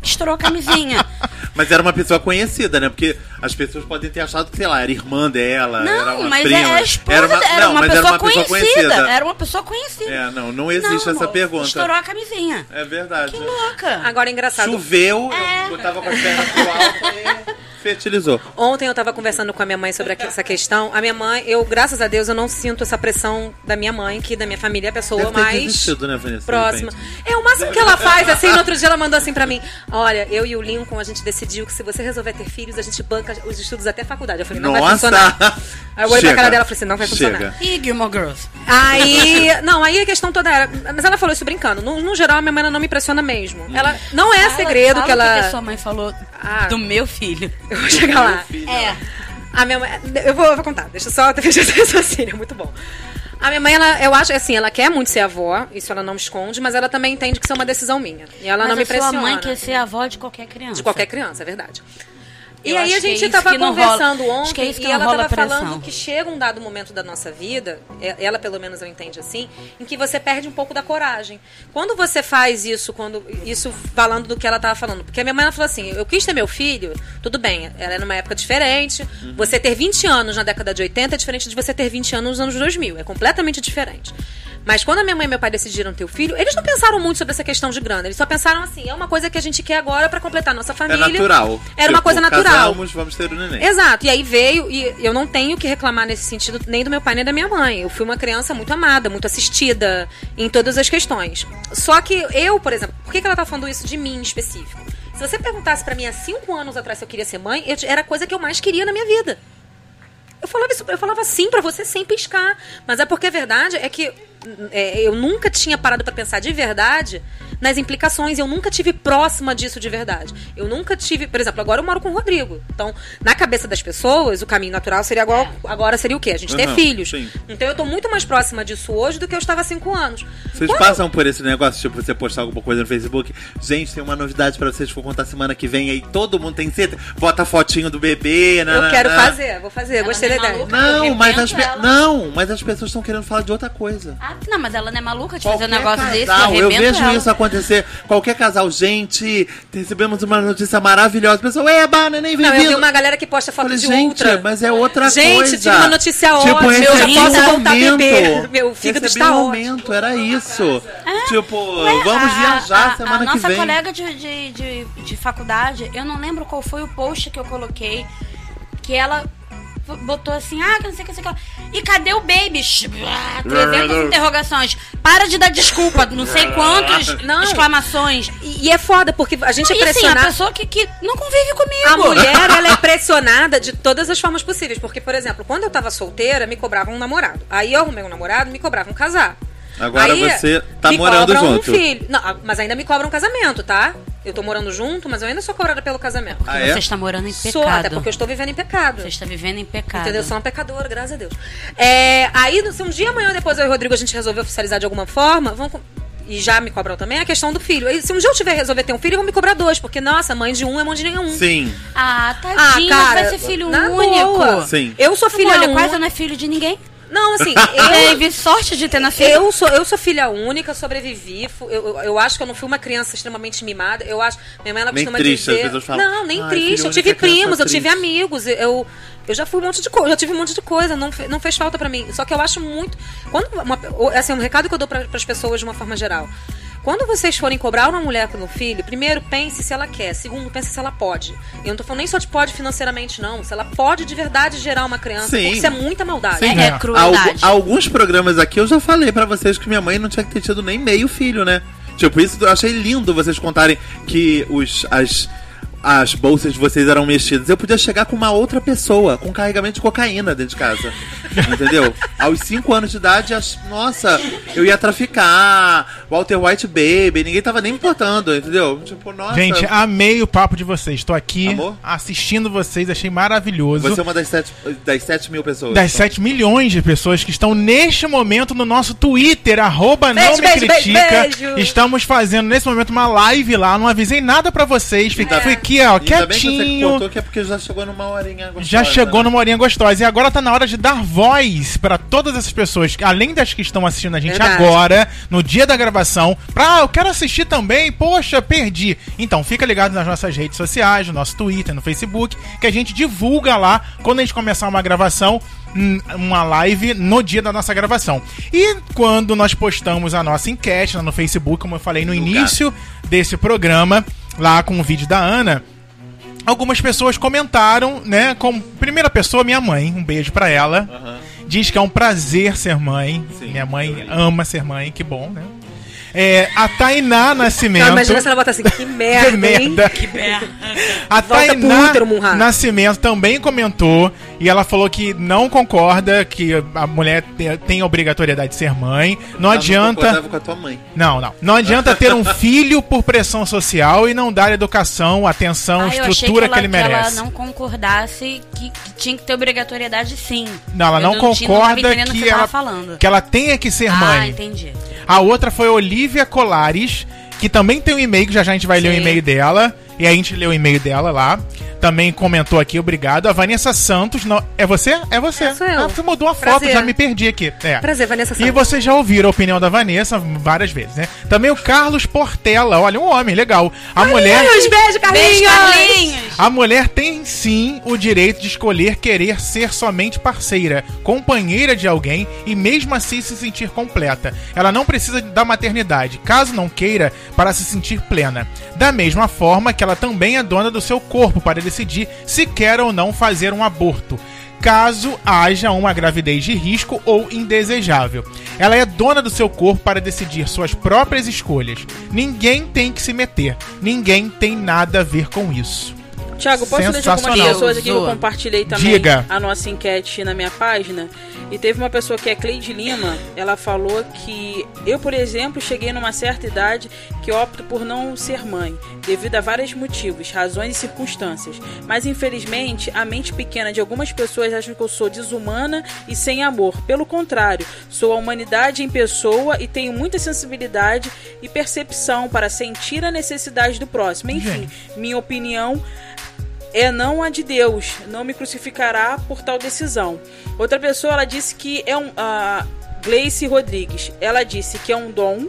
Estourou a camisinha. [laughs] Mas era uma pessoa conhecida, né? Porque as pessoas podem ter achado que, sei lá, era irmã dela, era Não, uma mas prima. é a esposa, era uma, era, não, uma, mas pessoa era uma pessoa conhecida, conhecida. Era uma pessoa conhecida. É, não, não existe Não, essa amor, pergunta. Estourou a camisinha. É verdade. Que louca. Agora, engraçado. Choveu, É. eu tava com as pernas pro alto e fertilizou. Ontem eu tava conversando com a minha mãe sobre essa questão. A minha mãe, eu, graças a Deus, eu não sinto essa pressão da minha mãe, que da minha família é a pessoa Deve mais desistido, né, Vanessa, próxima. É o máximo que ela faz, assim, no outro dia ela mandou assim pra mim: Olha, eu e o Lincoln, a gente decidiu que se você resolver ter filhos, a gente banca os estudos até a faculdade. Eu falei, não vai Nossa! funcionar. Aí eu olhei pra Chega. cara dela e falei assim, não vai funcionar. Chega. E Gilmore Girls. Aí, [laughs] não, aí a questão toda era. Mas ela falou isso brincando. No, no geral, a minha mãe ela não me impressiona mesmo. Ela não é Fala- segredo fala que o que ela. a sua mãe falou Ah. do meu filho. [laughs] Eu vou chegar lá. É. A minha mãe. Eu vou, eu vou contar, deixa eu só fechar esse raciocínio, é muito bom. A minha mãe, ela, eu acho assim, ela quer muito ser avó, isso ela não me esconde, mas ela também entende que isso é uma decisão minha. E ela Mas não me a sua pressiona. mãe quer ser avó de qualquer criança. De qualquer criança, é verdade. E aí a é gente isso tava que não conversando rola- é ontem isso que e ela rola tava pressão. falando que chega um dado momento da nossa vida, é- ela pelo menos eu entende assim, em que você perde um pouco da coragem. Quando você faz isso, quando isso falando do que ela tava falando, porque a minha mãe ela falou assim, eu quis ter meu filho, tudo bem, ela é numa época diferente, Uhum. você ter 20 anos na década de 80 é diferente de você ter 20 anos nos anos 2000, é completamente diferente. Mas quando a minha mãe e meu pai decidiram ter o filho, eles não pensaram muito sobre essa questão de grana. Eles só pensaram assim, é uma coisa que a gente quer agora pra completar a nossa É família. natural. Era uma Tipo, coisa natural. Casamos, vamos ter o neném. Exato, e aí veio, e eu não tenho que reclamar nesse sentido nem do meu pai nem da minha mãe. Eu fui uma criança muito amada, muito assistida em todas as questões. Só que eu, por exemplo, por que que ela tá falando isso de mim em específico? Se você perguntasse pra mim há cinco anos atrás se eu queria ser mãe, eu- era a coisa que eu mais queria na minha vida. Eu falava isso, eu falava sim pra você sem piscar. Mas é porque a verdade é que é, eu nunca tinha parado pra pensar de verdade nas implicações. Eu nunca tive próxima disso de verdade. Eu nunca tive, por exemplo, agora eu moro com o Rodrigo. Então, na cabeça das pessoas, o caminho natural seria igual. Agora seria o quê? A gente ter Aham, filhos. sim. Então eu tô muito mais próxima disso hoje do que eu estava há cinco anos. Vocês Quando- passam por esse negócio, tipo, você postar alguma coisa no Facebook? Gente, tem uma novidade pra vocês, vou contar semana que vem aí. Todo mundo tem certeza. Bota a fotinho do bebê, né? Eu quero fazer, vou fazer, Ela gostei da não é ideia. maluca? Não, mas as, pe- não, mas as pessoas estão querendo falar de outra coisa. Ah, não, mas ela não é maluca de fazer Qualquer um negócio desse. casal, eu arrebento vejo ela. isso acontecer. Qualquer casal, gente, recebemos uma notícia maravilhosa. Pessoal, eba, neném Não, eu vi uma galera que posta foto Falei, de gente, ultra. mas é outra Gente, coisa. tive uma notícia tipo, ótima, eu já posso um voltar a aumento. beber. Meu fígado está um ótimo. aumento, era isso. tipo, Ué, vamos a- viajar a, semana a que nossa vem. colega de, de, de, de faculdade, eu não lembro qual foi o post que eu coloquei, que ela botou assim, ah, que não sei o que, não sei o que. E cadê o baby? Ah, 300 interrogações. Para de dar desculpa, não sei quantos Não. exclamações. E, e é foda, porque a gente é E assim, a pessoa que, que não convive comigo. A mulher, ela é pressionada de todas as formas possíveis. Porque, por exemplo, quando eu tava solteira, me cobravam um namorado. Aí eu arrumei um namorado, me cobravam casar. Agora Aí, você tá me morando cobram junto. Um filho. Não, mas ainda me cobram um casamento, tá? Eu tô morando junto, mas eu ainda sou cobrada pelo casamento. Ah, é? Você está morando em Sou, até pecado. porque eu estou vivendo em pecado. Você está vivendo em pecado. Entendeu? Eu sou uma pecadora, graças a Deus. É, aí, se um dia amanhã depois eu e o Rodrigo a gente resolver oficializar de alguma forma, vão. E já me cobram também a questão do filho. Aí, se um dia eu tiver resolver ter um filho, vão me cobrar dois. Porque, nossa, mãe de um é mãe de nenhum. Sim, Ah, Ah, tadinho, cara, vai ser filho na único. boa. sim. Eu sou filha Olha, única. quase não é filho de ninguém. Não, assim, [laughs] eu, Teve sorte de ter nascido. eu, sou, eu sou filha única, sobrevivi. Eu, eu, eu acho que eu não fui uma criança extremamente mimada. Eu acho. Minha mãe ela Nem costuma triste, as dizer. pessoas falam, Não, nem "Ai, triste. Eu tive primos, eu tive triste." amigos. Eu, eu já fui um monte de coisa, já tive um monte de coisa. Não, fe- não fez falta pra mim. Só que eu acho muito. Quando uma, assim, um recado que eu dou para as pessoas de uma forma geral. Quando vocês forem cobrar uma mulher pelo filho, primeiro pense se ela quer, segundo pense se ela pode. Eu não tô falando nem só de pode financeiramente, não. Se ela pode de verdade gerar uma criança. Sim. Porque isso é muita maldade. Sim. É, É. é crueldade. Algu- alguns programas aqui eu já falei pra vocês que minha mãe não tinha que ter tido nem meio filho, né? Tipo, isso eu achei lindo vocês contarem que os, as, as bolsas de vocês eram mexidas. Eu podia chegar com uma outra pessoa, com carregamento de cocaína dentro de casa. Entendeu? Aos 5 anos de idade, as- nossa, eu ia traficar, Walter White Baby, ninguém tava nem me importando, entendeu? Tipo, nossa. Gente, amei o papo de vocês. Tô aqui Amor? assistindo vocês, achei maravilhoso. Você é uma das 7 das sete mil pessoas. Das então. 7 milhões de pessoas que estão neste momento no nosso Twitter, arroba não me beijo, critica. beijo. Estamos fazendo nesse momento uma live lá, não avisei nada pra vocês. Fiquei, É. fui aqui, ó, Ainda bem que você quietinho. contou que é porque já chegou numa horinha gostosa, Já chegou né? numa horinha gostosa. E agora tá na hora de dar voz pra todas essas pessoas, além das que estão assistindo a gente Verdade. agora, no dia da gravação. Pra, ah, eu quero assistir também, poxa, perdi. Então, fica ligado nas nossas redes sociais, no nosso Twitter, no Facebook, que a gente divulga lá quando a gente começar uma gravação. hum, Uma live no dia da nossa gravação. E quando nós postamos a nossa enquete lá no Facebook, como eu falei no início desse programa, lá com o vídeo da Ana, algumas pessoas comentaram, né? Com primeira pessoa, minha mãe, um beijo pra ela. Aham. Diz que é um prazer ser mãe. Sim, minha mãe ama ser mãe, que bom, né? É, a Tainá Nascimento. Não, imagina se ela bota assim, que [laughs] merda, Que hein? merda. A Volta Tainá útero. Nascimento também comentou e ela falou que não concorda que a mulher te- tem a obrigatoriedade de ser mãe. Não Ela adianta. concordava com a tua mãe. Não, não. Não adianta ter um filho por pressão social e não dar educação, atenção, Ah, eu achei que estrutura ela, que ele que ela merece. não concordasse que, que tinha que ter obrigatoriedade sim. Não, ela Eu não não concorda entendendo o que, ela, falando. que ela tenha que ser Ah, mãe. entendi. A outra foi Olivia Colares, que também tem um e-mail, que já já a gente vai ler o Sim. e-mail dela. E a gente leu o e-mail dela lá. Também comentou aqui, obrigado. A Vanessa Santos. Não, é você? É você. É, sou eu. Ah, você mudou a Prazer. foto, já me perdi aqui. É. Prazer, Vanessa E Santos. vocês já ouviram a opinião da Vanessa várias vezes, né? Também o Carlos Portela, olha, um homem legal. A mulher. Beijo, beijo, Carlinhos! Beijo, Carlinhos! A mulher tem sim o direito de escolher querer ser somente parceira, companheira de alguém e mesmo assim se sentir completa. Ela não precisa da maternidade, caso não queira, para se sentir plena. Da mesma forma que ela também é dona do seu corpo para decidir se quer ou não fazer um aborto. Caso haja uma gravidez de risco ou indesejável. Ela é dona do seu corpo para decidir suas próprias escolhas. Ninguém tem que se meter. Ninguém tem nada a ver com isso. Tiago, posso ler de algumas pessoas aqui que eu compartilhei também Diga. a nossa enquete na minha página? E teve uma pessoa que é Cleide Lima, ela falou que eu, por exemplo, cheguei numa certa idade que opto por não ser mãe, devido a vários motivos, razões e circunstâncias. Mas infelizmente, a mente pequena de algumas pessoas acha que eu sou desumana e sem amor. Pelo contrário, sou a humanidade em pessoa e tenho muita sensibilidade e percepção para sentir a necessidade do próximo. Enfim, minha opinião é não a de Deus, não me crucificará por tal decisão. Outra pessoa, ela disse que é um. A Gleice Rodrigues, ela disse que é um dom,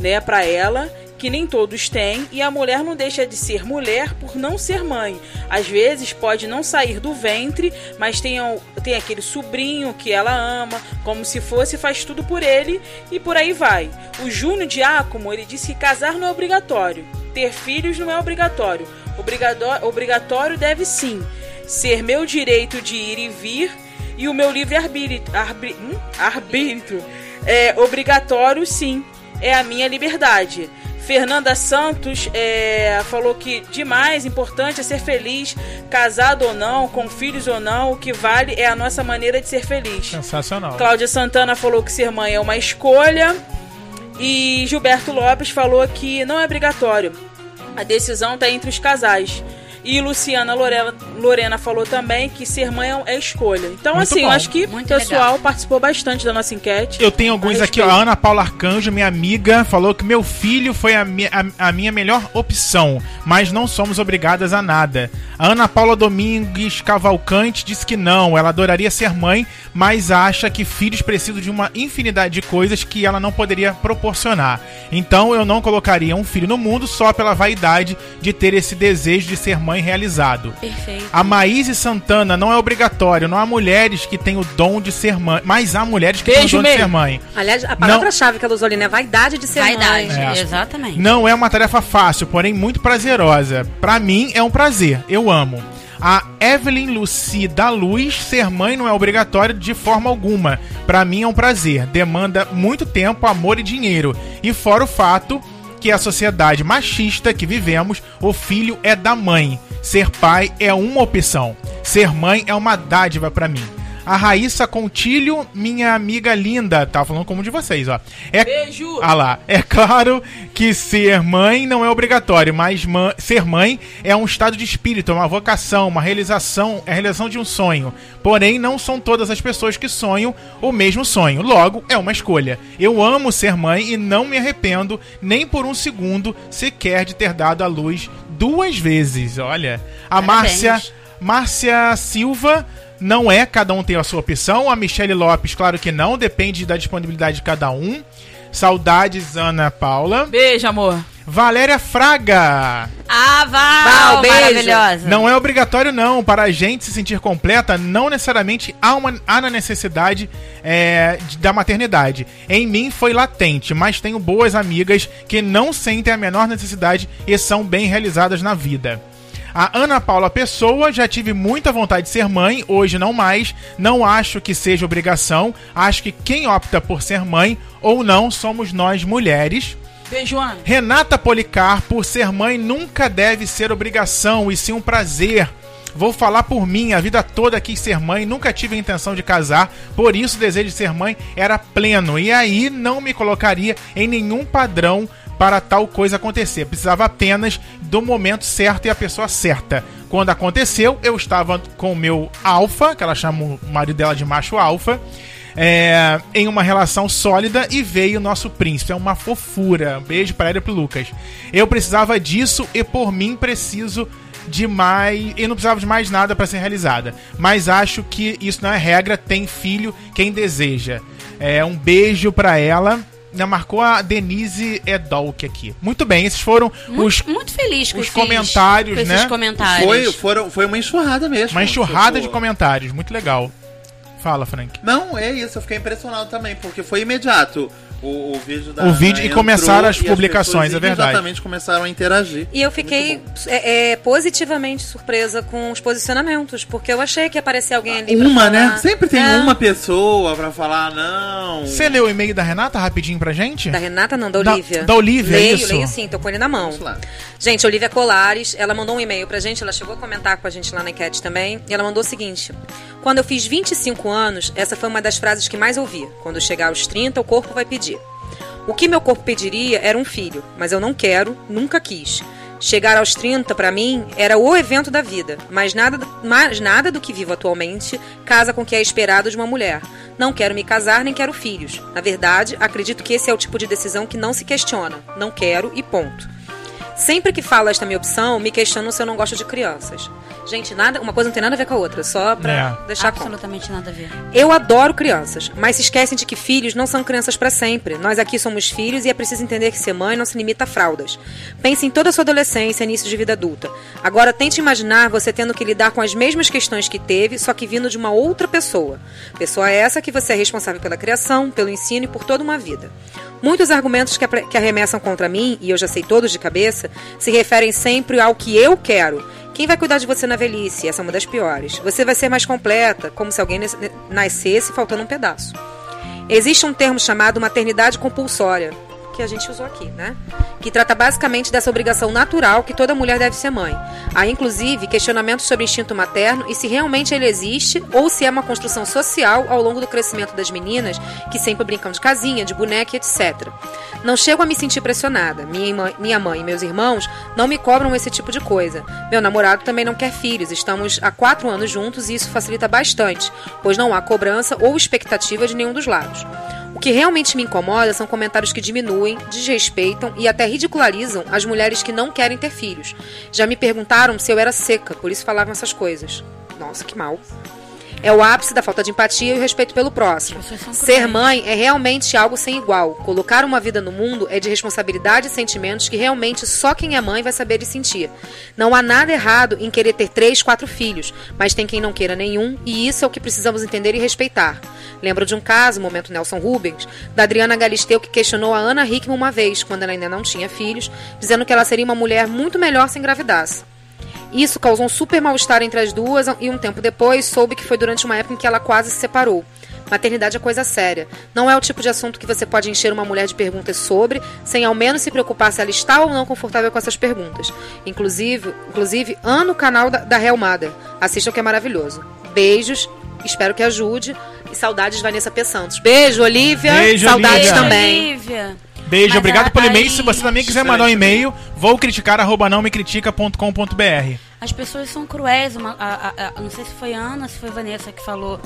né, para ela, que nem todos têm, e a mulher não deixa de ser mulher por não ser mãe. Às vezes pode não sair do ventre, mas tem, tem aquele sobrinho que ela ama, como se fosse, faz tudo por ele, e por aí vai. O Júnior Diácono, ele disse que casar não é obrigatório, ter filhos não é obrigatório. Obrigadó- obrigatório deve sim ser meu direito de ir e vir e o meu livre arbítrio. Arbri, hum? arbítrio. É obrigatório sim, é a minha liberdade. Fernanda Santos é, falou que demais importante é ser feliz, casado ou não, com filhos ou não, o que vale é a nossa maneira de ser feliz. Sensacional. Cláudia Santana falou que ser mãe é uma escolha. E Gilberto Lopes falou que não é obrigatório. A decisão está entre os casais. E Luciana Lorena, Lorena falou também que ser mãe é é escolha. Então, Muito assim, eu bom. acho que o Muito pessoal legal. participou bastante da nossa enquete. Eu tenho alguns A aqui, ó. A Ana Paula Arcanjo, minha amiga, falou que meu filho foi a, mi- a- a minha melhor opção, mas não somos obrigadas a nada. A Ana Paula Domingues Cavalcante disse que não, ela adoraria ser mãe, mas acha que filhos precisam de uma infinidade de coisas que ela não poderia proporcionar. Então eu não colocaria um filho no mundo só pela vaidade de ter esse desejo de ser mãe realizado. Perfeito. A Maíse Santana não é obrigatório, não há mulheres que têm o dom de ser mãe, mas há mulheres que Beijo, têm o dom de ser mãe. Aliás, a palavra-chave que ela usou ali, né? Vaidade de ser Vaidade, mãe. É. exatamente. Não é uma tarefa fácil, porém muito prazerosa. Pra mim é um prazer, eu amo. A Evelyn Lucy da Luz, ser mãe não é obrigatório de forma alguma. Pra mim é um prazer, demanda muito tempo, amor e dinheiro. E fora o fato que a sociedade machista que vivemos, o filho é da mãe. Ser pai é uma opção. Ser mãe é uma dádiva pra mim. A Raíssa Contilho, minha amiga linda, tá falando como de vocês, ó. É Beijo! ah lá, é claro que ser mãe não é obrigatório, mas ma- ser mãe é um estado de espírito, é uma vocação, uma realização, é a realização de um sonho. Porém, não são todas as pessoas que sonham o mesmo sonho. Logo, é uma escolha. Eu amo ser mãe e não me arrependo nem por um segundo sequer de ter dado à luz duas vezes. Olha, a Parabéns. Márcia Márcia Silva não é, cada um tem a sua opção. A Michele Lopes, claro que não, depende da disponibilidade de cada um. Saudades, Ana Paula. Beijo, amor. Valéria Fraga. Ah, Val, Val, beijo. maravilhosa. Não é obrigatório, não. Para a gente se sentir completa, não necessariamente há, uma, há na necessidade é, de- da maternidade. Em mim foi latente, mas tenho boas amigas que não sentem a menor necessidade e são bem realizadas na vida. A Ana Paula Pessoa, já tive muita vontade de ser mãe, hoje não mais. Não acho que seja obrigação. Acho que quem opta por ser mãe ou não somos nós mulheres. Beijo, Ana. Renata Policar, por ser mãe, nunca deve ser obrigação e sim um prazer. Vou falar por mim, a vida toda quis ser mãe, nunca tive a intenção de casar, por isso o desejo de ser mãe era pleno. E aí não me colocaria em nenhum padrão para tal coisa acontecer. Precisava apenas do momento certo e a pessoa certa. Quando aconteceu, eu estava com o meu alfa, que ela chama o marido dela de macho alfa, é, em uma relação sólida e veio o nosso príncipe. É uma fofura. Um beijo para ela e pro Lucas. Eu precisava disso e por mim preciso de mais. Eu não precisava de mais nada para ser realizada. Mas acho que isso não é regra. Tem filho quem deseja. É, um beijo para ela. Ainda marcou a Denise Edolk aqui. Muito bem, esses foram os, Muito, muito feliz com os comentários, com esses né? comentários. Foi, foram, foi uma enxurrada mesmo. uma enxurrada de comentários. Muito legal. Fala, Frank. Não, é isso, eu fiquei impressionado também, porque foi imediato. O, o vídeo da O vídeo Ana e começaram as publicações, pessoas é verdade. Exatamente, começaram a interagir. E eu fiquei é, é, positivamente surpresa com os posicionamentos, porque eu achei que ia aparecer alguém ali. Uma, falar. né? Sempre tem É. uma pessoa pra falar, não. Você leu o e-mail da Renata rapidinho pra gente? Da Renata, não, da Da- Olivia. da Olivia, leio, isso. Leio sim, tô com ele na mão. Gente, Olivia Colares, ela mandou um e-mail pra gente, ela chegou a comentar com a gente lá na enquete também, e ela mandou o seguinte: Quando eu fiz 25 anos, essa foi uma das frases que mais ouvi. Quando chegar aos 30, o corpo vai pedir. O que meu corpo pediria era um filho, mas eu não quero, nunca quis. Chegar aos 30, pra mim, era o evento da vida, mas nada, mas nada do que vivo atualmente casa com o que é esperado de uma mulher. Não quero me casar nem quero filhos. Na verdade, acredito que esse é o tipo de decisão que não se questiona. Não quero e ponto. Sempre que falo esta minha opção, me questionam se eu não gosto de crianças. Gente, nada, uma coisa não tem nada a ver com a outra, só pra É. deixar claro. Absolutamente nada a ver. Eu adoro crianças, mas se esquecem de que filhos não são crianças para sempre. Nós aqui somos filhos e é preciso entender que ser mãe não se limita a fraldas. Pense em toda a sua adolescência e início de vida adulta. Agora tente imaginar você tendo que lidar com as mesmas questões que teve, só que vindo de uma outra pessoa. Pessoa essa que você é responsável pela criação, pelo ensino e por toda uma vida. Muitos argumentos que arremessam contra mim, e eu já sei todos de cabeça, se referem sempre ao que eu quero. Quem vai cuidar de você na velhice? Essa é uma das piores. Você vai ser mais completa, como se alguém nas- nascesse faltando um pedaço. Existe um termo chamado maternidade compulsória, que a gente usou aqui, né? Que trata basicamente dessa obrigação natural que toda mulher deve ser mãe. Há inclusive questionamentos sobre o instinto materno e se realmente ele existe ou se é uma construção social ao longo do crescimento das meninas que sempre brincam de casinha, de boneca, etc. Não chego a me sentir pressionada. Minha mãe, minha mãe e meus irmãos não me cobram esse tipo de coisa. Meu namorado também não quer filhos. Estamos há quatro anos juntos e isso facilita bastante, pois não há cobrança ou expectativa de nenhum dos lados. O que realmente me incomoda são comentários que diminuem, desrespeitam e até ridicularizam as mulheres que não querem ter filhos. Já me perguntaram se eu era seca, por isso falavam essas coisas. Nossa, que mal. É o ápice da falta de empatia e o respeito pelo próximo. Ser mãe é realmente algo sem igual. Colocar uma vida no mundo é de responsabilidade e sentimentos que realmente só quem é mãe vai saber e sentir. Não há nada errado em querer ter três, quatro filhos, mas tem quem não queira nenhum e isso é o que precisamos entender e respeitar. Lembro de um caso, momento Nelson Rubens, da Adriana Galisteu que questionou a Ana Hickman uma vez, quando ela ainda não tinha filhos, dizendo que ela seria uma mulher muito melhor se engravidasse. Isso causou um super mal-estar entre as duas e um tempo depois soube que foi durante uma época em que ela quase se separou. Maternidade é coisa séria. Não é o tipo de assunto que você pode encher uma mulher de perguntas sobre, sem ao menos se preocupar se ela está ou não confortável com essas perguntas. Inclusive, inclusive ame o canal da, da Mother. Assistam que é maravilhoso. Beijos, espero que ajude. E saudades, Vanessa P. Santos. Beijo, Olivia. Beijo, saudades Olivia. também. Olivia. Beijo, Mas obrigado pelo e-mail. aí- Se você também quiser mandar um e-mail, vou criticar arroba não me critica.com.br. As pessoas são cruéis. Uma, a- a- a- não sei se foi a Ana, se foi a Vanessa que falou.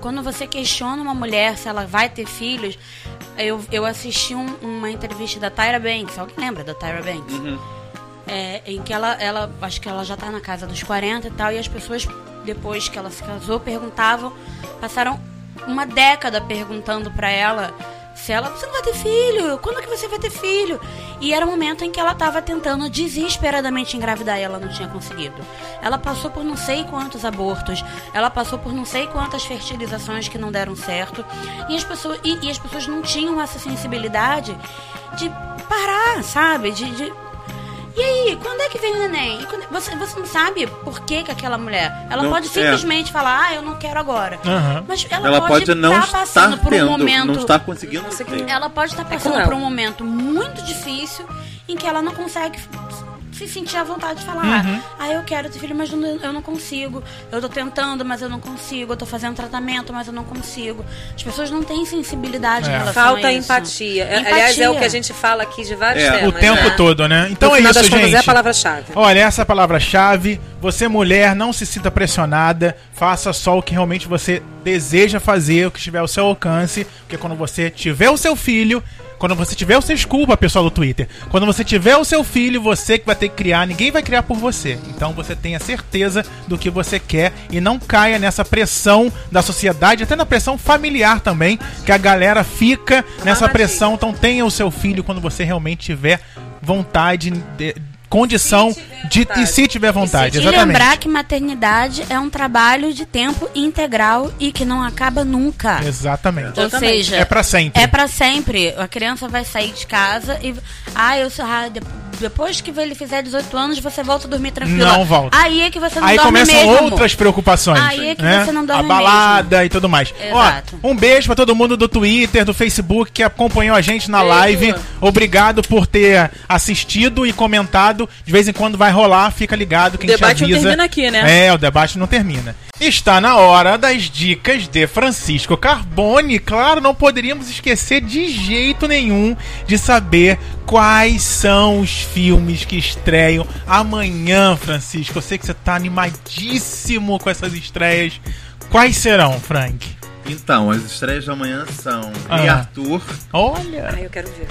Quando você questiona uma mulher se ela vai ter filhos, eu, eu assisti um- uma entrevista da Tyra Banks. Alguém lembra da Tyra Banks? É, em que ela, ela, acho que ela já tá na casa dos 40 e tal, e as pessoas, depois que ela se casou, perguntavam, passaram uma década perguntando pra ela se ela, você não vai ter filho, quando que você vai ter filho? E era o momento em que ela tava tentando desesperadamente engravidar e ela não tinha conseguido. Ela passou por não sei quantos abortos, ela passou por não sei quantas fertilizações que não deram certo, e as pessoas, e, e as pessoas não tinham essa sensibilidade de parar, sabe? de- de e aí, quando é que vem o neném? E quando- Você, você não sabe por que, que aquela mulher. Ela Não, pode é. simplesmente falar, ah, eu não quero agora. Aham. Mas ela, Ela pode não tá passando estar por um tendo, momento. não estar conseguindo. Ela pode estar passando cruel. por um momento muito difícil em que ela não consegue se sentir à vontade de falar. Uhum. Ah, eu quero ter filho, mas eu não, eu não consigo. Eu tô tentando, mas eu não consigo. Eu tô fazendo tratamento, mas eu não consigo. As pessoas não têm sensibilidade É. em relação Falta a isso. empatia. É- Aliás, é o que a gente fala aqui de vários É, temas. O tempo né? todo, né? Então é isso, gente. é a palavra-chave. Olha, essa é a palavra-chave. Você, mulher, não se sinta pressionada. Faça só o que realmente você deseja fazer, o que estiver ao seu alcance. Porque quando você tiver o seu filho. Quando você tiver o seu. Desculpa, pessoal do Twitter. Quando você tiver o seu filho, você que vai ter que criar. Ninguém vai criar por você. Então você tenha certeza do que você quer. E não caia nessa pressão da sociedade, até na pressão familiar também. Que a galera fica nessa armadilha. pressão. Então tenha o seu filho quando você realmente tiver vontade. de- condição de e se tiver vontade, E exatamente. lembrar que maternidade é um trabalho de tempo integral e que não acaba nunca. Exatamente. Ou Exatamente. seja, É pra sempre. É pra sempre. A criança vai sair de casa e. Ah, eu sou. Ah, depois que ele fizer 18 anos, você volta a dormir tranquilo. Não volta. Aí é que você não Aí dorme começam mesmo. amor. outras preocupações. Aí é que né? você não dorme A balada e tudo mais. Exato. Ó, um beijo pra todo mundo do Twitter, do Facebook que acompanhou a gente na Beijo. live. Obrigado por ter assistido e comentado. De vez em quando vai rolar, fica ligado quem O debate te não termina aqui, né? É, o debate não termina. Está na hora das dicas de Francisco Carbone. Claro, não poderíamos esquecer de jeito nenhum de saber quais são os filmes que estreiam amanhã, Francisco. Eu sei que você tá animadíssimo com essas estreias. Quais serão, Frank? Então, as estreias de amanhã são Ah. Rei Arthur, Olha. Ai, eu quero ver.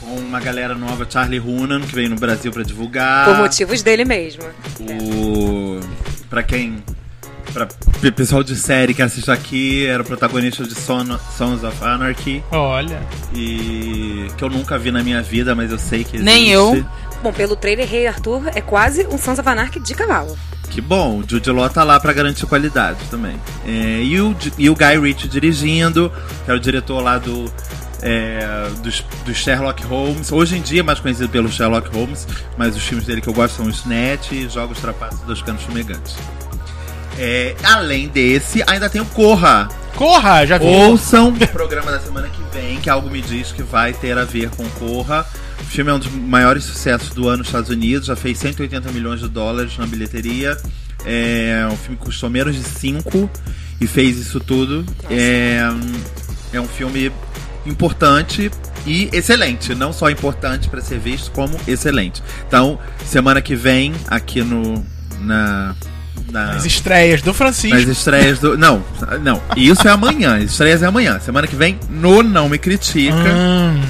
com uma galera nova, Charlie Hunnam, que veio no Brasil pra divulgar. Por motivos dele mesmo. O. Pra quem. Pra pessoal de série que assiste aqui, era o protagonista de Son, Sons of Anarchy. Olha. E. que eu nunca vi na minha vida, mas eu sei que existe. Nem eu. Bom, pelo trailer, Rei Arthur é quase um Sons of Anarchy de cavalo. Que bom, o Jude Law tá lá pra garantir qualidade também. É, e, o, e o Guy Ritchie dirigindo, que é o diretor lá do, é, dos, do Sherlock Holmes. Hoje em dia é mais conhecido pelo Sherlock Holmes, mas os filmes dele que eu gosto são o Snatch e Jogos Trapaços dos Canos Fumegantes. É, além desse, ainda tem o Corra. Corra, já vi. Ouçam [laughs] o programa da semana que vem, que algo me diz que vai ter a ver com Corra. O filme é um dos maiores sucessos do ano nos Estados Unidos, já fez 180 milhões de dólares na bilheteria. É um filme que custou menos de 5 e fez isso tudo. É, é um filme importante e excelente. Não só importante para ser visto, como excelente. Então, semana que vem, aqui no. Na, na, As estreias do Francisco. nas estreias do. Não, não. Isso é amanhã. As estreias é amanhã. Semana que vem, no Não Me Critica. Hum,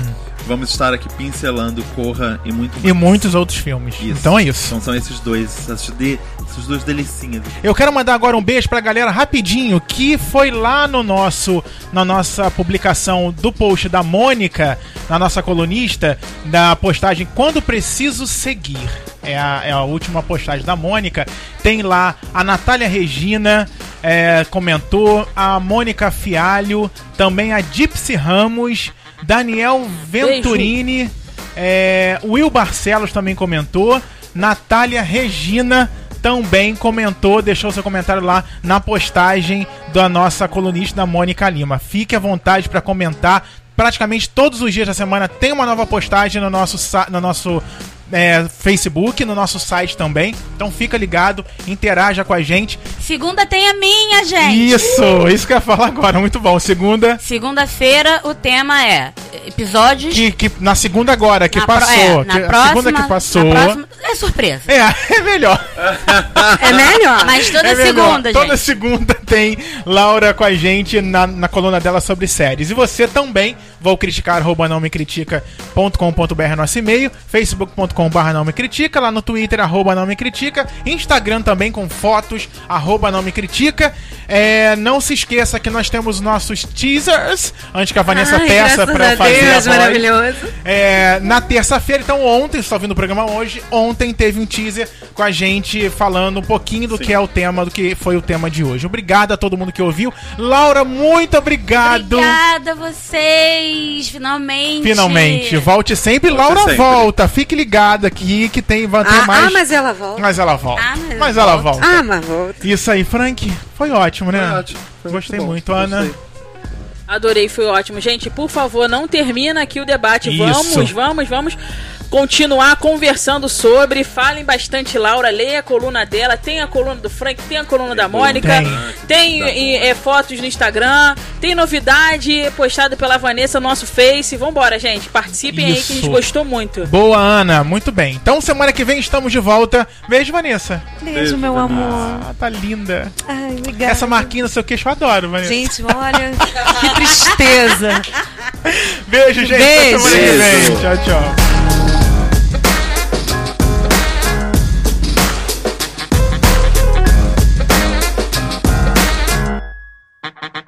Vamos estar aqui pincelando Corra e muito mais. e muitos outros filmes. Isso. Então é isso. Então são esses dois. Essas, de, essas duas delicinhas. Eu quero mandar agora um beijo pra galera rapidinho que foi lá no nosso na nossa publicação do post da Mônica, na nossa colunista, da postagem Quando Preciso Seguir. É a, é a última postagem da Mônica. Tem lá a Natália Regina é, comentou, a Mônica Fialho, também a Gypsy Ramos, Daniel Venturini, é, Will Barcelos também comentou, Natália Regina também comentou, deixou seu comentário lá na postagem da nossa colunista Mônica Lima. Fique à vontade para comentar. Praticamente todos os dias da semana tem uma nova postagem no nosso, no nosso é, Facebook, no nosso site também. Então fica ligado, interaja com a gente. Segunda tem a minha, gente. Isso, isso que eu ia falar agora. Muito bom. Segunda, Segunda-feira o tema é episódios. que, que na segunda agora, que na pro- passou. é, na que- próxima, segunda que passou. próxima- é surpresa. É, [laughs] é melhor. É melhor? Mas toda É melhor. segunda, Toda gente. segunda tem Laura com a gente na, na coluna dela sobre séries. E você também, vou criticar, arroba não me critica.com.br nosso e-mail, facebook.com barra não me critica, lá no Twitter, arroba não me critica, Instagram também com fotos, arroba não me critica. É, não se esqueça que nós temos nossos teasers, antes que a Vanessa Ai, peça pra a fazer Deus, a voz. maravilhoso. É, na terça-feira, então ontem, você está ouvindo o programa hoje, ontem teve um teaser com a gente falando um pouquinho do que é o tema, do que foi o tema de hoje. Obrigado a todo mundo que ouviu. Laura, muito obrigado. Obrigada a vocês, finalmente. Finalmente. Volte sempre. Volte Laura sempre. volta. Fique ligado aqui que tem, vai ter Ah, mais. ah, mas ela volta. Mas ela volta. Ah, mas mas ela ela volta. Ah, mas volta. Isso aí, Frank. Foi ótimo, né? Foi ótimo. Foi Gostei bom. muito, Ana. Gostei. Adorei, foi ótimo. Gente, por favor, não termina aqui o debate. Isso. Vamos, vamos, vamos continuar conversando sobre. Falem bastante, Laura. Leia a coluna dela. Tem a coluna do Frank, tem a coluna da Mônica. Tem, Tá e, é, fotos no Instagram. Tem novidade postada pela Vanessa no nosso Face. Vambora, gente. Participem aí que a gente Isso. gostou muito. Boa, Ana. Muito bem. Então, semana que vem estamos de volta. Beijo, Vanessa. Beijo, meu amor. Ah, tá linda. Ai, obrigada. Essa marquinha no seu queixo eu adoro, Vanessa. Gente, olha, que tristeza. [laughs] Beijo, gente. Até Beijo. semana que vem. Beijo. Tchau, tchau. Ha ha ha.